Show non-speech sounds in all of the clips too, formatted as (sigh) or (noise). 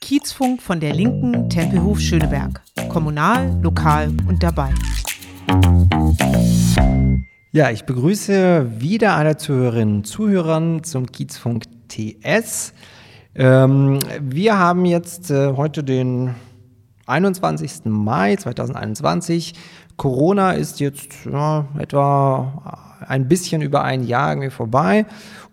Kiezfunk von der Linken Tempelhof Schöneberg. Kommunal, lokal und dabei. Ja, ich begrüße wieder alle Zuhörerinnen und Zuhörer zum Kiezfunk TS. Ähm, wir haben jetzt äh, heute den 21. Mai 2021. Corona ist jetzt ja, etwa ein bisschen über ein Jahr irgendwie vorbei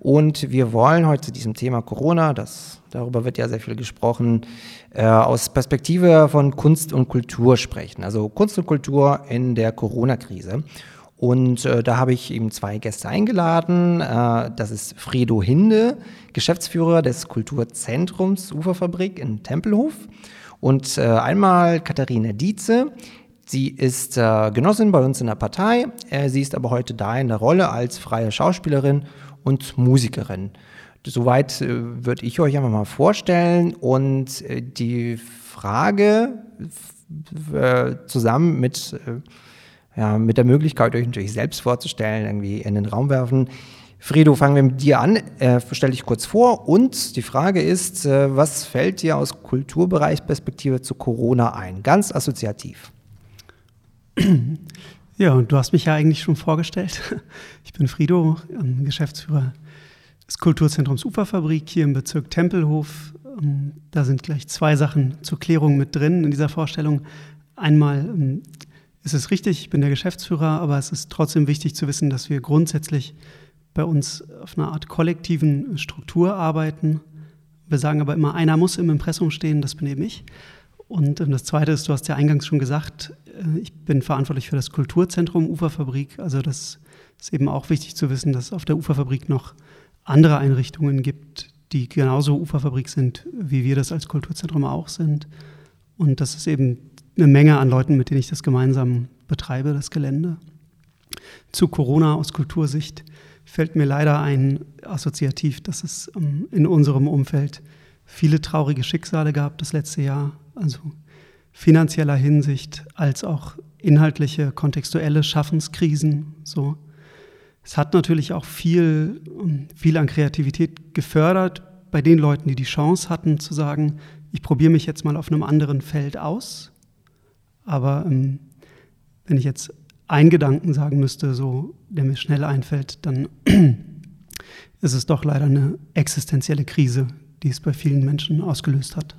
und wir wollen heute zu diesem Thema Corona, das, darüber wird ja sehr viel gesprochen, äh, aus Perspektive von Kunst und Kultur sprechen. Also Kunst und Kultur in der Corona-Krise. Und äh, da habe ich eben zwei Gäste eingeladen. Äh, das ist Fredo Hinde, Geschäftsführer des Kulturzentrums Uferfabrik in Tempelhof. Und äh, einmal Katharina Dietze. Sie ist äh, Genossin bei uns in der Partei. Äh, sie ist aber heute da in der Rolle als freie Schauspielerin und Musikerin. Soweit äh, würde ich euch einfach mal vorstellen. Und die Frage zusammen mit ja, mit der Möglichkeit, euch natürlich selbst vorzustellen, irgendwie in den Raum werfen. Fredo, fangen wir mit dir an. Äh, stell dich kurz vor. Und die Frage ist, äh, was fällt dir aus Kulturbereichsperspektive zu Corona ein? Ganz assoziativ. (clears throat) Ja, und du hast mich ja eigentlich schon vorgestellt. (laughs) Ich bin Frido, ähm, Geschäftsführer des Kulturzentrums Uferfabrik hier im Bezirk Tempelhof. Ähm, da sind gleich zwei Sachen zur Klärung mit drin in dieser Vorstellung. Einmal ähm, es ist richtig, ich bin der Geschäftsführer, aber es ist trotzdem wichtig zu wissen, dass wir grundsätzlich bei uns auf einer Art kollektiven Struktur arbeiten. Wir sagen aber immer, einer muss im Impressum stehen, das bin eben ich. Und das Zweite ist, du hast ja eingangs schon gesagt, äh, ich bin verantwortlich für das Kulturzentrum Uferfabrik. Also das ist eben auch wichtig zu wissen, dass es auf der Uferfabrik noch andere Einrichtungen gibt, die genauso Uferfabrik sind, wie wir das als Kulturzentrum auch sind. Und das ist eben eine Menge an Leuten, mit denen ich das gemeinsam betreibe, das Gelände. Zu Corona aus Kultursicht fällt mir leider ein assoziativ, dass es ähm, in unserem Umfeld viele traurige Schicksale gab das letzte Jahr, also finanzieller Hinsicht als auch inhaltliche, kontextuelle Schaffenskrisen. So. Es hat natürlich auch viel, ähm, viel an Kreativität gefördert bei den Leuten, die die Chance hatten zu sagen, ich probiere mich jetzt mal auf einem anderen Feld aus aber ähm, wenn ich jetzt einen Gedanken sagen müsste, so, der mir schnell einfällt, dann (clears throat) ist es doch leider eine existenzielle Krise, die es bei vielen Menschen ausgelöst hat.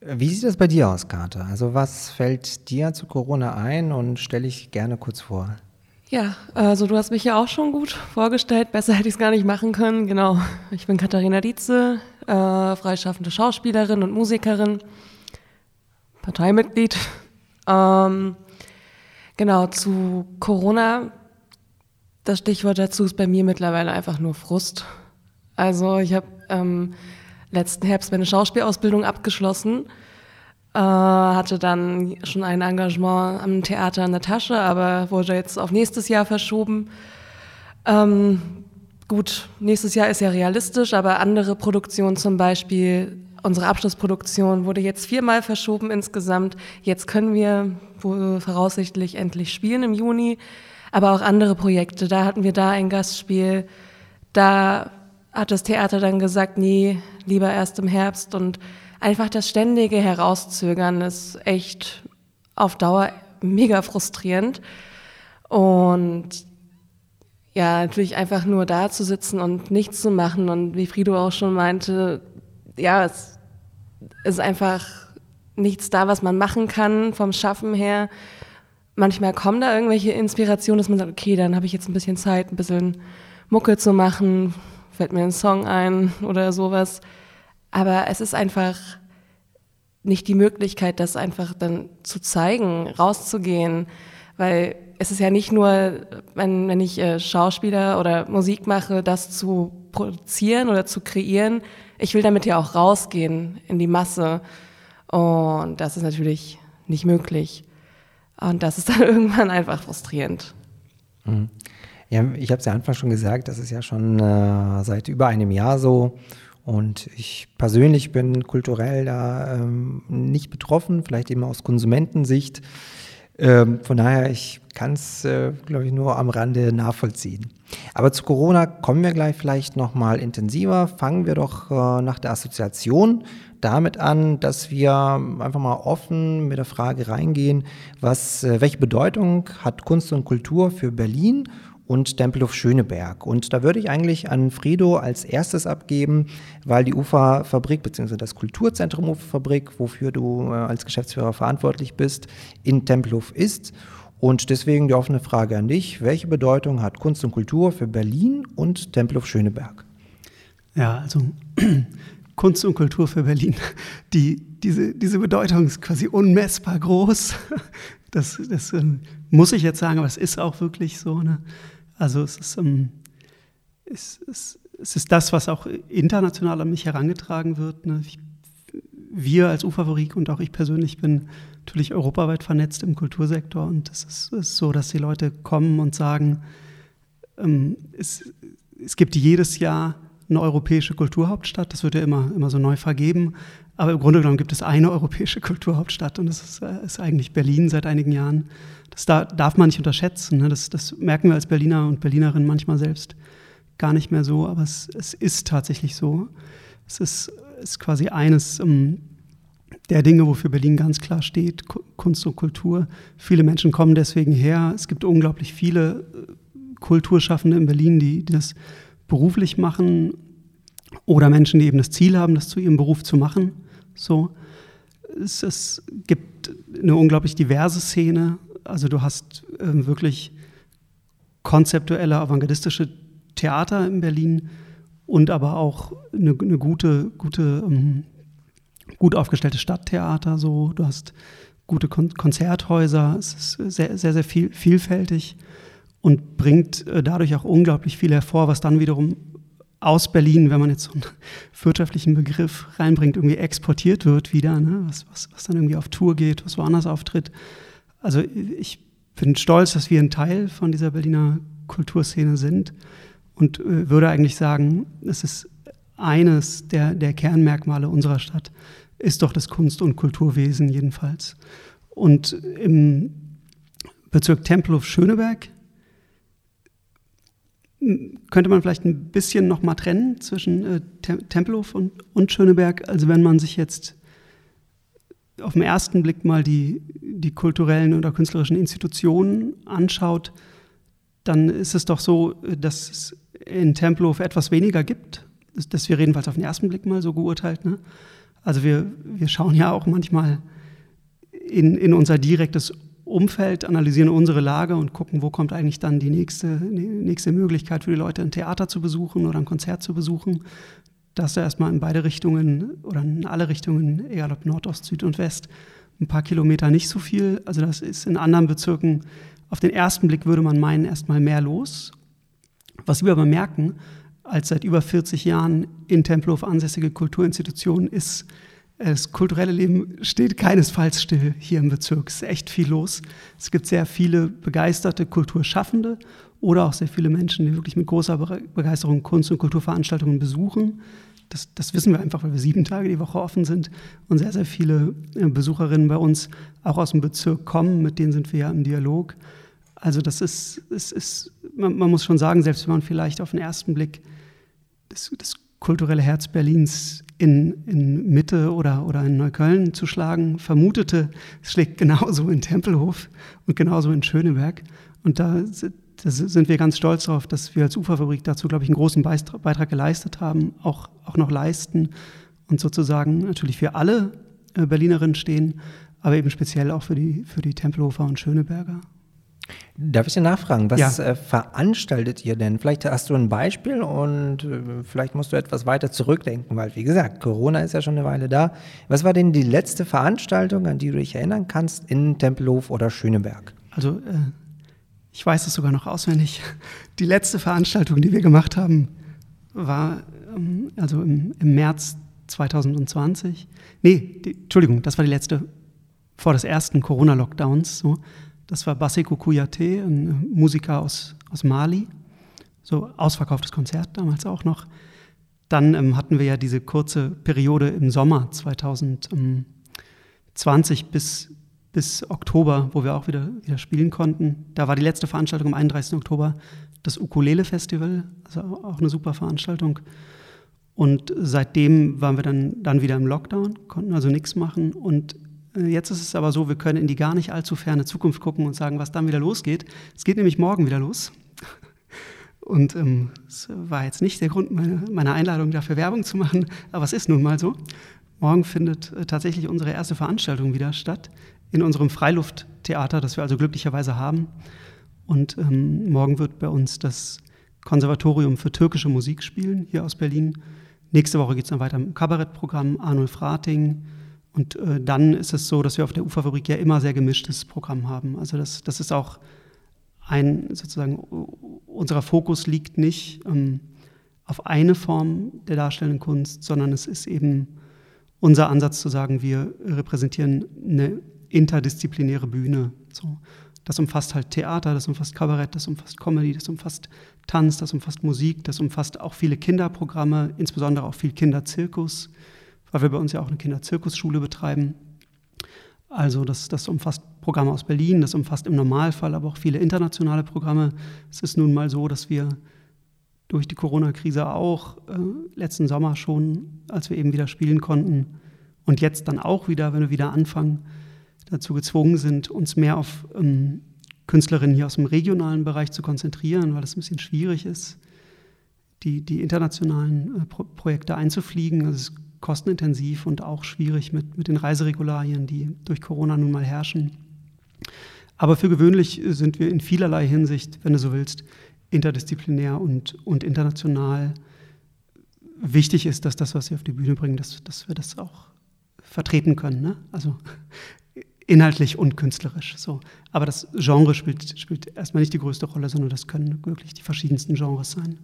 Wie sieht das bei dir aus, Karte? Also was fällt dir zu Corona ein und stelle ich gerne kurz vor? Ja, also du hast mich ja auch schon gut vorgestellt. Besser hätte ich es gar nicht machen können. Genau, ich bin Katharina Dietze, äh, freischaffende Schauspielerin und Musikerin. Parteimitglied. Ähm, genau, zu Corona, das Stichwort dazu ist bei mir mittlerweile einfach nur Frust. Also ich habe ähm, letzten Herbst meine Schauspielausbildung abgeschlossen, äh, hatte dann schon ein Engagement am Theater in der Tasche, aber wurde jetzt auf nächstes Jahr verschoben. Ähm, gut, nächstes Jahr ist ja realistisch, aber andere Produktionen zum Beispiel Unsere Abschlussproduktion wurde jetzt viermal verschoben insgesamt. Jetzt können wir voraussichtlich endlich spielen im Juni. Aber auch andere Projekte. Da hatten wir da ein Gastspiel. Da hat das Theater dann gesagt, nee, lieber erst im Herbst. Und einfach das ständige Herauszögern ist echt auf Dauer mega frustrierend. Und ja, natürlich einfach nur da zu sitzen und nichts zu machen. Und wie Frido auch schon meinte, ja, es ist einfach nichts da, was man machen kann vom Schaffen her. Manchmal kommen da irgendwelche Inspirationen, dass man sagt, okay, dann habe ich jetzt ein bisschen Zeit, ein bisschen Mucke zu machen, fällt mir ein Song ein oder sowas. Aber es ist einfach nicht die Möglichkeit, das einfach dann zu zeigen, rauszugehen, weil es ist ja nicht nur, wenn, wenn ich äh, Schauspieler oder Musik mache, das zu produzieren oder zu kreieren, ich will damit ja auch rausgehen in die Masse. Und das ist natürlich nicht möglich. Und das ist dann (laughs) irgendwann einfach frustrierend. Mhm. Ja, ich habe es ja Anfang schon gesagt, das ist ja schon äh, seit über einem Jahr so. Und ich persönlich bin kulturell da ähm, nicht betroffen, vielleicht eben aus Konsumentensicht. Ähm, von daher, ich kann es, äh, glaube ich, nur am Rande nachvollziehen. Aber zu Corona kommen wir gleich vielleicht nochmal intensiver. Fangen wir doch äh, nach der Assoziation damit an, dass wir einfach mal offen mit der Frage reingehen, was, äh, welche Bedeutung hat Kunst und Kultur für Berlin und Tempelhof Schöneberg. Und da würde ich eigentlich an Frido als erstes abgeben, weil die UFA-Fabrik bzw. das Kulturzentrum UFA-Fabrik, wofür du äh, als Geschäftsführer verantwortlich bist, in Tempelhof ist. Und deswegen die offene Frage an dich, welche Bedeutung hat Kunst und Kultur für Berlin und Tempelhof Schöneberg? Ja, also (clears throat) Kunst und Kultur für Berlin, die, diese, diese Bedeutung ist quasi unmessbar groß. (laughs) Das, das ähm, muss ich jetzt sagen, aber es ist auch wirklich so. Ne? Also es ist, ähm, es, es, es, ist das, was auch international an mich herangetragen wird. Ne? Ich, wir als U-Favorit und auch ich persönlich bin natürlich europaweit vernetzt im Kultursektor und es ist, ist so, dass die Leute kommen und sagen, ähm, es, es gibt jedes Jahr eine europäische Kulturhauptstadt, das wird ja immer, immer so neu vergeben, aber im Grunde genommen gibt es eine europäische (laughs) Kulturhauptstadt und das ist, äh, ist eigentlich Berlin seit einigen Jahren. Das da, darf man nicht unterschätzen. Ne? Das, das, merken wir als Berliner und Berlinerinnen manchmal selbst gar nicht mehr so, aber es, es ist tatsächlich so. Es ist, ist quasi eines um, ähm, der Dinge, wofür Berlin ganz klar steht, Kunst und Kultur. Viele Menschen kommen deswegen her. Es gibt unglaublich viele äh, Kulturschaffende in Berlin, die, die das beruflich machen oder Menschen, die eben das Ziel haben, das zu ihrem Beruf zu machen. So. Es, es gibt eine unglaublich diverse Szene also du hast ähm, wirklich konzeptuelle, avantgardistische Theater in Berlin und aber auch eine, eine gute, gute, ähm, gut aufgestellte Stadttheater. So, du hast gute Kon Konzerthäuser. Es ist sehr, sehr, sehr viel, vielfältig und bringt äh, dadurch auch unglaublich viel hervor, was dann wiederum aus Berlin, wenn man jetzt so einen (laughs) wirtschaftlichen Begriff reinbringt, irgendwie exportiert wird wieder, ne? was, was, was dann irgendwie auf Tour geht, was woanders auftritt. Also ich bin stolz, dass wir ein Teil von dieser Berliner Kulturszene sind und äh, würde eigentlich sagen, es ist eines der, der Kernmerkmale unserer Stadt, ist doch das Kunst- und Kulturwesen jedenfalls. Und im Bezirk Tempelhof-Schöneberg könnte man vielleicht ein bisschen noch mal trennen zwischen äh, Tempelhof und, und Schöneberg. Also wenn man sich jetzt auf den ersten Blick mal die, die kulturellen oder künstlerischen Institutionen anschaut, dann ist es doch so, dass es in Tempelhof etwas weniger gibt. Das, das wir jedenfalls auf den ersten Blick mal so geurteilt. Ne? Also wir, wir schauen ja auch manchmal in, in unser direktes Umfeld, analysieren unsere Lage und gucken, wo kommt eigentlich dann die nächste, nächste Möglichkeit für die Leute, ein Theater zu besuchen oder ein Konzert zu besuchen dass du erstmal in beide Richtungen oder in alle Richtungen, egal ob Nordost, Süd und West, ein paar Kilometer nicht so viel. Also das ist in anderen Bezirken, auf den ersten Blick würde man meinen, erstmal mehr los. Was wir aber merken, als seit über 40 Jahren in Tempelhof ansässige Kulturinstitution ist, das kulturelle Leben steht keinesfalls still hier im Bezirk. Es ist echt viel los. Es gibt sehr viele begeisterte Kulturschaffende oder auch sehr viele Menschen, die wirklich mit großer Begeisterung Kunst- und Kulturveranstaltungen besuchen. Das, das, wissen wir einfach, weil wir sieben Tage die Woche offen sind und sehr, sehr viele äh, Besucherinnen bei uns auch aus dem Bezirk kommen, mit denen sind wir ja im Dialog. Also das ist, es ist man, man, muss schon sagen, selbst wenn man vielleicht auf den ersten Blick das, das kulturelle Herz Berlins in, in Mitte oder, oder in Neukölln zu schlagen, vermutete, es schlägt genauso in Tempelhof und genauso in Schöneberg. Und da da sind wir ganz stolz darauf, dass wir als Uferfabrik dazu, glaube ich, einen großen Beitrag geleistet haben, auch, auch noch leisten und sozusagen natürlich für alle äh, Berlinerinnen stehen, aber eben speziell auch für die, für die Tempelhofer und Schöneberger. Darf ich dir nachfragen, was ja. äh, veranstaltet ihr denn? Vielleicht hast du ein Beispiel und äh, vielleicht musst du etwas weiter zurückdenken, weil wie gesagt, Corona ist ja schon eine Weile da. Was war denn die letzte Veranstaltung, an die du dich erinnern kannst in Tempelhof oder Schöneberg? Also äh, ich weiß es sogar noch auswendig. (laughs) Die letzte Veranstaltung, die wir gemacht haben, war ähm, also im, im, März 2020. Nee, die, Entschuldigung, das war die letzte vor des ersten Corona-Lockdowns. So. Das war Baseko Kouyaté, ein Musiker aus, aus Mali. So ausverkauftes Konzert damals auch noch. Dann ähm, hatten wir ja diese kurze Periode im Sommer 2020 bis bis Oktober, wo wir auch wieder, wieder spielen konnten. Da war die letzte Veranstaltung am 31. Oktober, das Ukulele-Festival, also auch eine super Veranstaltung. Und seitdem waren wir dann, dann wieder im Lockdown, konnten also nichts machen. Und jetzt ist es aber so, wir können in die gar nicht allzu ferne Zukunft gucken und sagen, was dann wieder losgeht. Es geht nämlich morgen wieder los. (laughs) Und ähm, es war jetzt nicht der Grund meiner, meiner Einladung, dafür Werbung zu machen, aber es ist nun mal so. Morgen findet äh, tatsächlich unsere erste Veranstaltung wieder statt in unserem Freilufttheater, das wir also glücklicherweise haben. Und ähm, morgen wird bei uns das Konservatorium für türkische Musik spielen, hier aus Berlin. Nächste Woche geht es dann weiter im Kabarettprogramm Arnulf Rating. Und äh, dann ist es so, dass wir auf der Uferfabrik ja immer sehr gemischtes Programm haben. Also das, das ist auch ein, sozusagen, unser Fokus liegt nicht ähm, auf eine Form der darstellenden Kunst, sondern es ist eben unser Ansatz zu sagen, wir repräsentieren eine interdisziplinäre Bühne. So. Das umfasst halt Theater, das umfasst Kabarett, das umfasst Comedy, das umfasst Tanz, das umfasst Musik, das umfasst auch viele Kinderprogramme, insbesondere auch viel Kinderzirkus, weil wir bei uns ja auch eine Kinderzirkusschule betreiben. Also das, das umfasst Programme aus Berlin, das umfasst im Normalfall aber auch viele internationale Programme. Es ist nun mal so, dass wir durch die Corona-Krise auch äh, letzten Sommer schon, als wir eben wieder spielen konnten und jetzt dann auch wieder, wenn wir wieder anfangen, dazu gezwungen sind, uns mehr auf ähm, Künstlerinnen hier aus dem regionalen Bereich zu konzentrieren, weil es ein bisschen schwierig ist, die, die internationalen äh, Pro Projekte einzufliegen. Also es kostenintensiv und auch schwierig mit, mit den Reiseregularien, die durch Corona nun mal herrschen. Aber für gewöhnlich sind wir in vielerlei Hinsicht, wenn du so willst, interdisziplinär und, und international. Wichtig ist, dass das, was wir auf die Bühne bringen, dass, dass wir das auch vertreten können. Ne? Also (laughs) inhaltlich und künstlerisch. So. Aber das Genre spielt, spielt erstmal nicht die größte Rolle, sondern das können wirklich die verschiedensten Genres sein.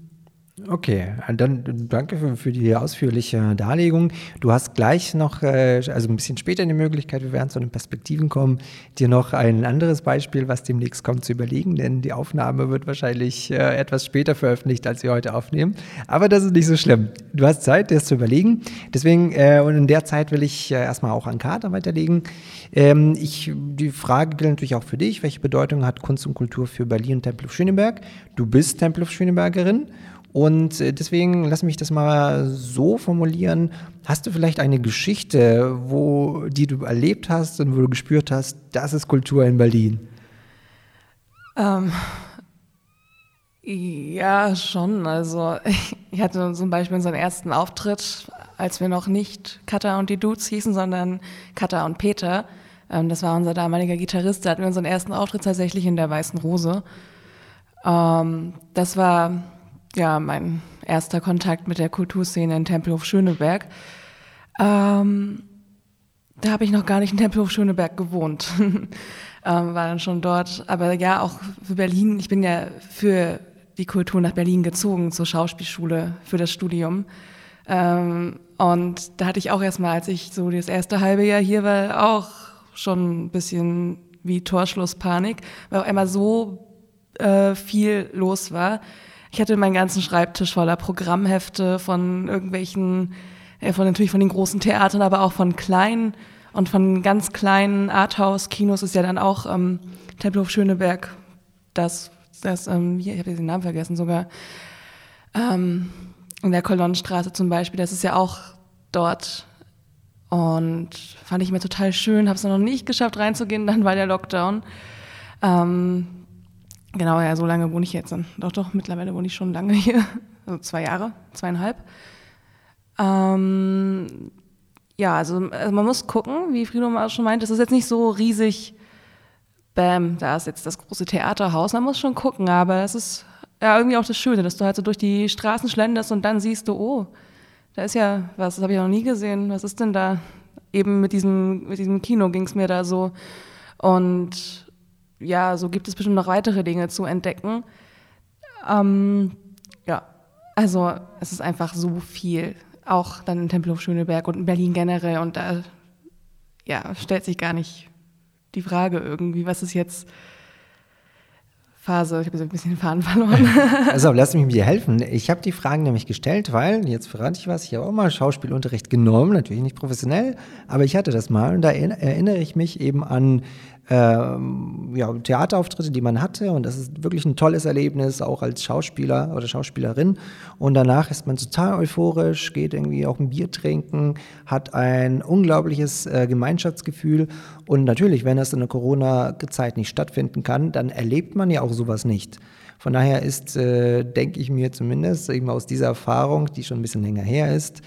Okay, dann danke für, für, die ausführliche Darlegung. Du hast gleich noch, äh, also ein bisschen später die Möglichkeit, wir werden zu den Perspektiven kommen, dir noch ein anderes Beispiel, was demnächst kommt, zu überlegen, denn die Aufnahme wird wahrscheinlich äh, etwas später veröffentlicht, als wir heute aufnehmen. Aber das ist nicht so schlimm. Du hast Zeit, das zu überlegen. Deswegen, äh, und in der Zeit will ich erstmal auch an Kater weiterlegen. Ähm, ich, die Frage gilt natürlich auch für dich. Welche Bedeutung hat Kunst und Kultur für Berlin und Tempelhof Schöneberg? Du bist Tempelhof Schönebergerin und äh, deswegen lass mich das mal so formulieren. Hast du vielleicht eine Geschichte, wo, die du erlebt hast und wo du gespürt hast, das ist Kultur in Berlin? Ähm, ja, schon. Also (laughs) ich hatte zum Beispiel unseren ersten Auftritt, als wir noch nicht Katha und die Dudes hießen, sondern Katha und Peter. Ähm, das war unser damaliger Gitarrist. Da hatten wir unseren ersten Auftritt tatsächlich in der Weißen Rose. Ähm, das war ja, mein erster Kontakt mit der Kulturszene in Tempelhof Schöneberg. Ähm, da habe ich noch gar nicht in Tempelhof Schöneberg gewohnt. (laughs) ähm, war dann schon dort. Aber ja, auch für Berlin. Ich bin ja für die Kultur nach Berlin gezogen, zur Schauspielschule für das Studium. Ähm, und da hatte ich auch erstmal, als ich so das erste halbe Jahr hier war, auch schon ein bisschen wie Torschlusspanik, weil auf einmal so äh, viel los war. Ich hatte meinen ganzen Schreibtisch voller Programmhefte von irgendwelchen, äh, von natürlich von den großen Theatern, aber auch von kleinen und von ganz kleinen Arthouse-Kinos ist ja dann auch ähm, Tempelhof Schöneberg, das, das ähm, hier, ich habe den Namen vergessen sogar, ähm, in der Kolonnenstraße zum Beispiel, das ist ja auch dort und fand ich mir total schön, habe es noch nicht geschafft reinzugehen, dann war der Lockdown. Ähm, Genau, ja, so lange wohne ich jetzt. Doch, doch, mittlerweile wohne ich schon lange hier. (laughs) Also zwei Jahre, zweieinhalb. Ähm, ja, also, also, man muss gucken, wie Frido auch schon meint, es ist jetzt nicht so riesig, bam, da ist jetzt das große Theaterhaus, man muss schon gucken, aber es ist ja irgendwie auch das Schöne, dass du halt so durch die Straßen schlenderst und dann siehst du, oh, da ist ja was, das habe ich noch nie gesehen, was ist denn da? Eben mit diesem, mit diesem Kino ging es mir da so. Und ja, so gibt es bestimmt noch weitere Dinge zu entdecken. Ähm, ja, also es ist einfach so viel, auch dann in Tempelhof Schöneberg und in Berlin generell und da ja, stellt sich gar nicht die Frage irgendwie, was ist jetzt Phase. Ich habe ein bisschen den Faden verloren. (laughs) also lass mich dir helfen. Ich habe die Fragen nämlich gestellt, weil, jetzt verrate ich was, ich habe auch mal Schauspielunterricht genommen, natürlich nicht professionell, aber ich hatte das mal und da erinnere ich mich eben an ähm, ja, Theaterauftritte, die man hatte. Und das ist wirklich ein tolles Erlebnis, auch als Schauspieler oder Schauspielerin. Und danach ist man total euphorisch, geht irgendwie auch ein Bier trinken, hat ein unglaubliches äh, Gemeinschaftsgefühl. Und natürlich, wenn das in der Corona-Zeit nicht stattfinden kann, dann erlebt man ja auch sowas nicht. Von daher ist, äh, denke ich mir zumindest, eben aus dieser Erfahrung, die schon ein bisschen länger her ist,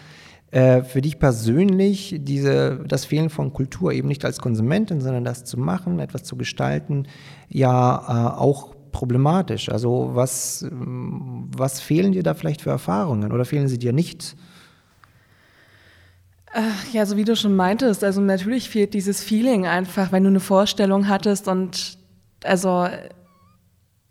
äh, für dich persönlich diese, das Fehlen von Kultur eben nicht als Konsumentin, sondern das zu machen, etwas zu gestalten, ja äh, auch problematisch? Also was, was fehlen dir da vielleicht für Erfahrungen oder fehlen sie dir nicht? Ja, so wie du schon meintest, also natürlich fehlt dieses Feeling einfach, wenn du eine Vorstellung hattest und also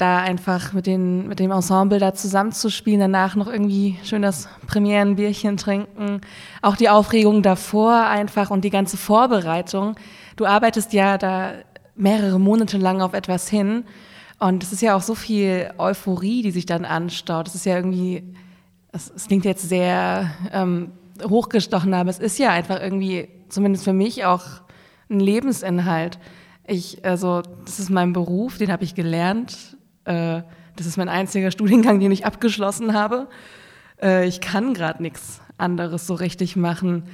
da einfach mit, den, mit dem Ensemble da zusammenzuspielen, danach noch irgendwie schön das Premierenbierchen trinken, auch die Aufregung davor einfach und die ganze Vorbereitung. Du arbeitest ja da mehrere Monate lang auf etwas hin und es ist ja auch so viel Euphorie, die sich dann anstaut. Es ist ja irgendwie, es klingt jetzt sehr ähm, hochgestochen, aber es ist ja einfach irgendwie, zumindest für mich, auch ein Lebensinhalt. Ich, also, das ist mein Beruf, den habe ich gelernt äh, das ist mein einziger Studiengang, den ich abgeschlossen habe. Äh, ich kann gerade nichts anderes so richtig machen.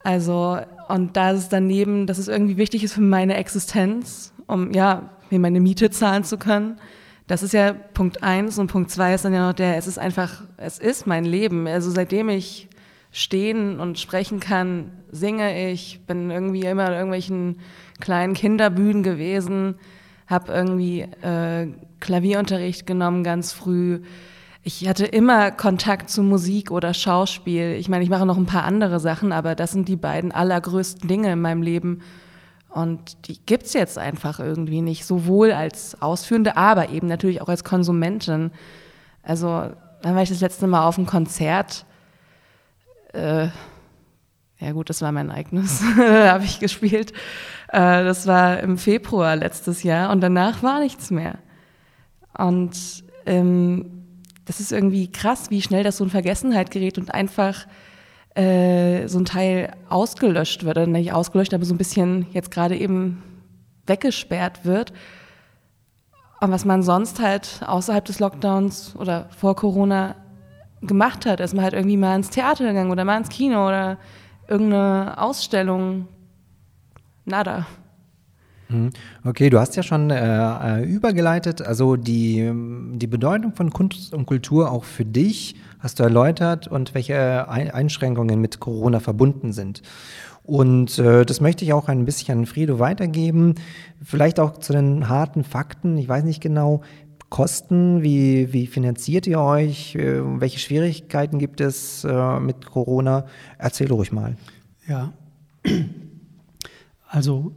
Also, und da ist es daneben, dass es irgendwie wichtig ist für meine Existenz, um ja, mir meine Miete zahlen zu können. Das ist ja Punkt eins und Punkt zwei ist dann ja noch der, es ist einfach, es ist mein Leben. Also seitdem ich stehen und sprechen kann, singe ich, bin irgendwie immer in irgendwelchen kleinen Kinderbühnen gewesen, habe irgendwie äh, Klavierunterricht genommen ganz früh. Ich hatte immer Kontakt zu Musik oder Schauspiel. Ich meine, ich mache noch ein paar andere Sachen, aber das sind die beiden allergrößten Dinge in meinem Leben. Und die gibt es jetzt einfach irgendwie nicht, sowohl als Ausführende, aber eben natürlich auch als Konsumentin. Also, dann war ich das letzte Mal auf einem Konzert. Äh, ja gut, das war mein eigenes, (laughs) da habe ich gespielt. Äh, das war im Februar letztes Jahr und danach war nichts mehr. Und ähm, das ist irgendwie krass, wie schnell das so in Vergessenheit gerät und einfach äh, so ein Teil ausgelöscht wird, oder nicht ausgelöscht, aber so ein bisschen jetzt gerade eben weggesperrt wird. Und was man sonst halt außerhalb des Lockdowns oder vor Corona gemacht hat, ist man halt irgendwie mal ins Theater gegangen oder mal ins Kino oder irgendeine Ausstellung. Nada. Mhm. Okay, du hast ja schon äh, äh, übergeleitet, also die, die Bedeutung von Kunst und Kultur auch für dich hast du erläutert und welche Einschränkungen mit Corona verbunden sind. Und äh, das möchte ich auch ein bisschen an Friedo weitergeben. Vielleicht auch zu den harten Fakten. Ich weiß nicht genau, Kosten, wie, wie finanziert ihr euch? Äh, welche Schwierigkeiten gibt es äh, mit Corona? Erzähl ruhig mal. Ja, also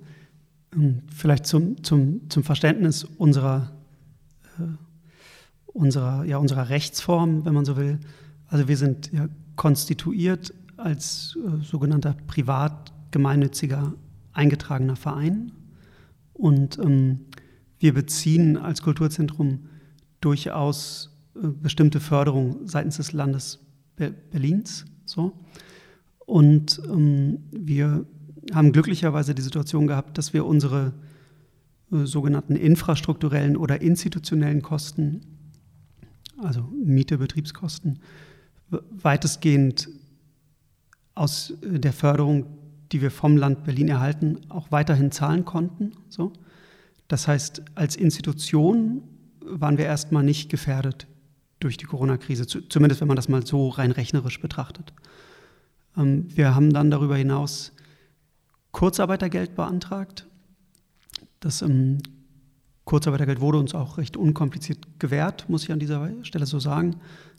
ähm, vielleicht zum, zum, zum Verständnis unserer, äh, unserer, ja, unserer Rechtsform, wenn man so will. Also wir sind ja konstituiert als äh, sogenannter privat gemeinnütziger eingetragener Verein und ähm, wir beziehen als Kulturzentrum durchaus äh, bestimmte Förderung seitens des Landes Berlins. So. Und ähm, wir haben glücklicherweise die Situation gehabt, dass wir unsere äh, sogenannten infrastrukturellen oder institutionellen Kosten, also Miete, Betriebskosten, weitestgehend aus äh, der Förderung, die wir vom Land Berlin erhalten, auch weiterhin zahlen konnten. So. Das heißt, als Institution waren wir erstmal nicht gefährdet durch die Corona-Krise, zumindest wenn man das mal so rein rechnerisch betrachtet. Ähm, wir haben dann darüber hinaus Kurzarbeitergeld beantragt. Das ähm, Kurzarbeitergeld wurde uns auch recht unkompliziert gewährt, muss ich an dieser Stelle so sagen.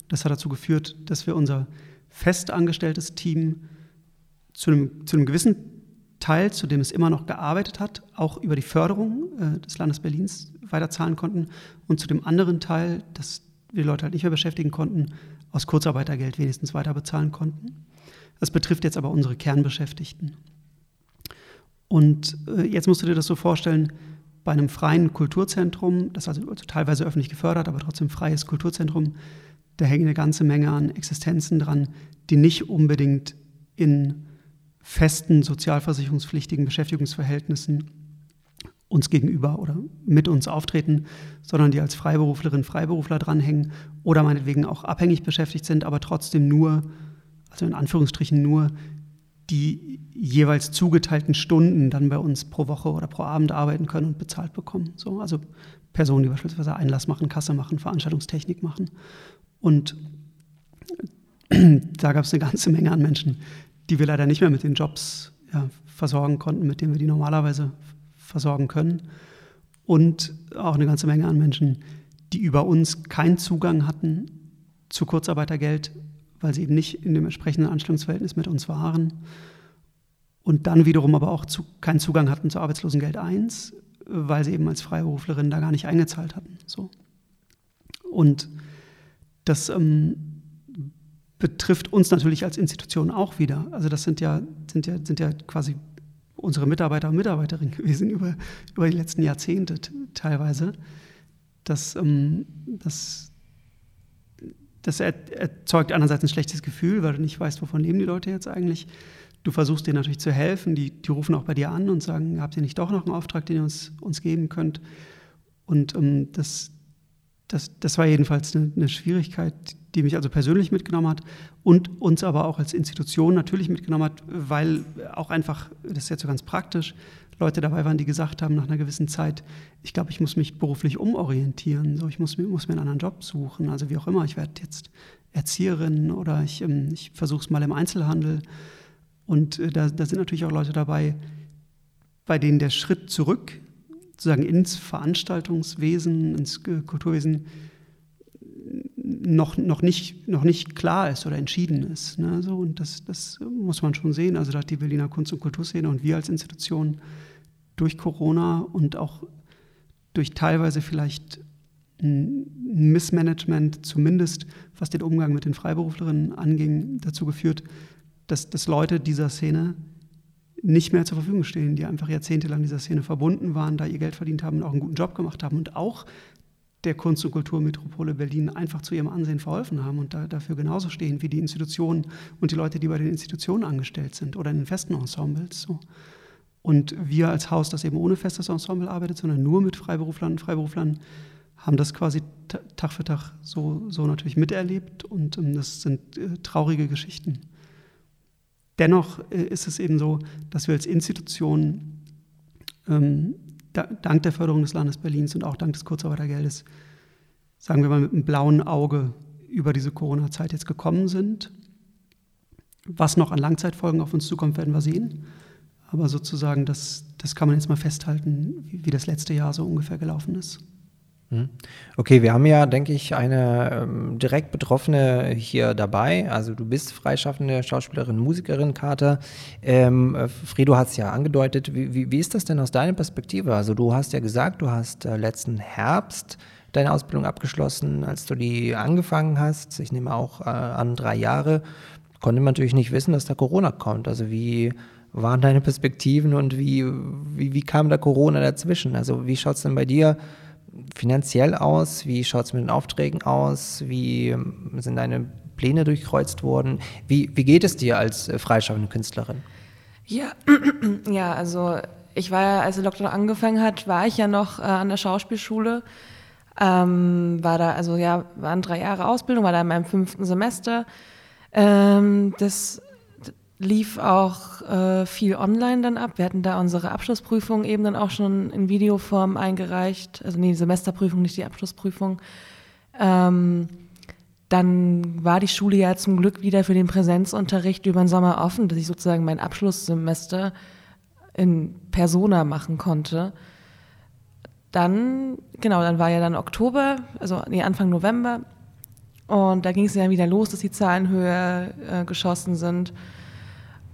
Das hat dazu geführt, dass wir unser festangestelltes Team zu einem, zu einem gewissen Teil, zu dem es immer noch gearbeitet hat, auch über die Förderung äh, des Landes Berlins weiterzahlen konnten und zu dem anderen Teil, dass wir die Leute halt nicht mehr beschäftigen konnten, aus Kurzarbeitergeld wenigstens weiter bezahlen konnten. Das betrifft jetzt aber unsere Kernbeschäftigten. Und äh, jetzt musst du dir das so vorstellen, bei einem freien Kulturzentrum, das also, teilweise öffentlich gefördert, aber trotzdem freies Kulturzentrum, da hängen eine ganze Menge an Existenzen dran, die nicht unbedingt in festen sozialversicherungspflichtigen Beschäftigungsverhältnissen uns gegenüber oder mit uns auftreten, sondern die als Freiberuflerin, Freiberufler dranhängen oder meinetwegen auch abhängig beschäftigt sind, aber trotzdem nur, also in Anführungsstrichen nur die jeweils zugeteilten Stunden dann bei uns pro Woche oder pro Abend arbeiten können und bezahlt bekommen. So, also Personen, die beispielsweise Einlass machen, Kasse machen, Veranstaltungstechnik machen. Und (clears throat) da gab es eine ganze Menge an Menschen, die wir leider nicht mehr mit den Jobs ja, versorgen konnten, mit denen wir die normalerweise versorgen können. Und auch eine ganze Menge an Menschen, die über uns keinen Zugang hatten zu Kurzarbeitergeld, weil sie eben nicht in dem entsprechenden Anstellungsverhältnis mit uns waren. Und dann wiederum aber auch zu, keinen Zugang hatten zu Arbeitslosengeld 1, weil sie eben als Freiberuflerin da gar nicht eingezahlt hatten. So. Und das ähm, betrifft uns natürlich als Institution auch wieder. Also das sind ja, sind ja, sind ja quasi unsere Mitarbeiter und Mitarbeiterinnen gewesen über, über die letzten Jahrzehnte teilweise. Das, ähm, das, das erzeugt einerseits ein schlechtes Gefühl, weil du nicht weißt, wovon leben die Leute jetzt eigentlich. Du versuchst denen natürlich zu helfen, die, die rufen auch bei dir an und sagen, habt ihr nicht doch noch einen Auftrag, den ihr uns, uns geben könnt? Und ähm, das, das, das war jedenfalls eine, eine Schwierigkeit, die mich also persönlich mitgenommen hat und uns aber auch als Institution natürlich mitgenommen hat, weil auch einfach, das ist jetzt so ganz praktisch, Leute dabei waren, die gesagt haben nach einer gewissen Zeit, ich glaube, ich muss mich beruflich umorientieren, so ich muss, muss mir einen anderen Job suchen, also wie auch immer, ich werde jetzt Erzieherin oder ich, ähm, ich versuche es mal im Einzelhandel. Und äh, da, da sind natürlich auch Leute dabei, bei denen der Schritt zurück, sozusagen ins Veranstaltungswesen, ins Kulturwesen, noch, noch, nicht, noch nicht klar ist oder entschieden ist. Ne? So, und das, das muss man schon sehen. Also da hat die Berliner Kunst- und Kulturszene und wir als Institution durch Corona und auch durch teilweise vielleicht ein Missmanagement, zumindest was den Umgang mit den Freiberuflerinnen anging, dazu geführt, dass, dass Leute dieser Szene nicht mehr zur Verfügung stehen, die einfach jahrzehntelang dieser Szene verbunden waren, da ihr Geld verdient haben und auch einen guten Job gemacht haben und auch der Kunst- und Kulturmetropole Berlin einfach zu ihrem Ansehen verholfen haben und da, dafür genauso stehen wie die Institutionen und die Leute, die bei den Institutionen angestellt sind oder in den festen Ensembles. So. Und wir als Haus, das eben ohne festes Ensemble arbeitet, sondern nur mit Freiberuflern und Freiberuflern, haben das quasi Tag für Tag so, so natürlich miterlebt und ähm, das sind äh, traurige Geschichten. Dennoch äh, ist es eben so, dass wir als Institution ähm, dank der Förderung des Landes Berlins und auch dank des Kurzarbeitergeldes, sagen wir mal, mit einem blauen Auge über diese Corona-Zeit jetzt gekommen sind. Was noch an Langzeitfolgen auf uns zukommt, werden wir sehen. Aber sozusagen, das, das kann man jetzt mal festhalten, wie, wie das letzte Jahr so ungefähr gelaufen ist. Hm. Okay, wir haben ja, denke ich, eine ähm, direkt Betroffene hier dabei. Also du bist freischaffende Schauspielerin, Musikerin, Kater. Ähm, Fredo hat es ja angedeutet. Wie, wie, wie, ist das denn aus deiner Perspektive? Also du hast ja gesagt, du hast äh, letzten Herbst deine Ausbildung abgeschlossen, als du die angefangen hast. Ich nehme auch äh, an drei Jahre. Konnte man natürlich nicht wissen, dass da Corona kommt. Also wie waren deine Perspektiven und wie, wie, wie kam da Corona dazwischen? Also wie schaut es denn bei dir aus? Finanziell aus? Wie schaut es mit den Aufträgen aus? Wie sind deine Pläne durchkreuzt worden? Wie, wie geht es dir als äh, freischaffende Künstlerin? Ja, (clears throat) ja, also ich war ja, als der Lockdown angefangen hat, war ich ja noch äh, an der Schauspielschule. Ähm, war da, also ja, waren drei Jahre Ausbildung, war da in meinem fünften Semester. Ähm, das lief auch äh, viel online dann ab. Wir hatten da unsere Abschlussprüfung eben dann auch schon in Videoform eingereicht. Also nee, die Semesterprüfung, nicht die Abschlussprüfung. Ähm, dann war die Schule ja zum Glück wieder für den Präsenzunterricht über den Sommer offen, dass ich sozusagen mein Abschlusssemester in Persona machen konnte. Dann, genau, dann war ja dann Oktober, also nee, Anfang November. Und da ging es ja wieder los, dass die Zahlen höher äh, geschossen sind.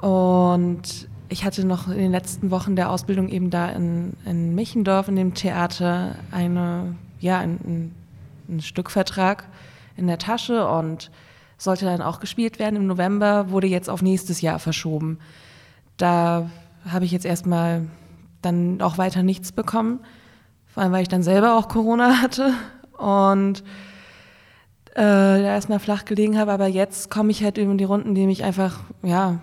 Und ich hatte noch in den letzten Wochen der Ausbildung eben da in, in Michendorf in dem Theater eine, ja, ein, ein Stückvertrag in der Tasche und sollte dann auch gespielt werden im November, wurde jetzt auf nächstes Jahr verschoben. Da habe ich jetzt erstmal dann auch weiter nichts bekommen, Vor allem, weil ich dann selber auch Corona hatte und äh, da erstmal flach gelegen habe. Aber jetzt komme ich halt über die Runden, indem ich einfach, ja,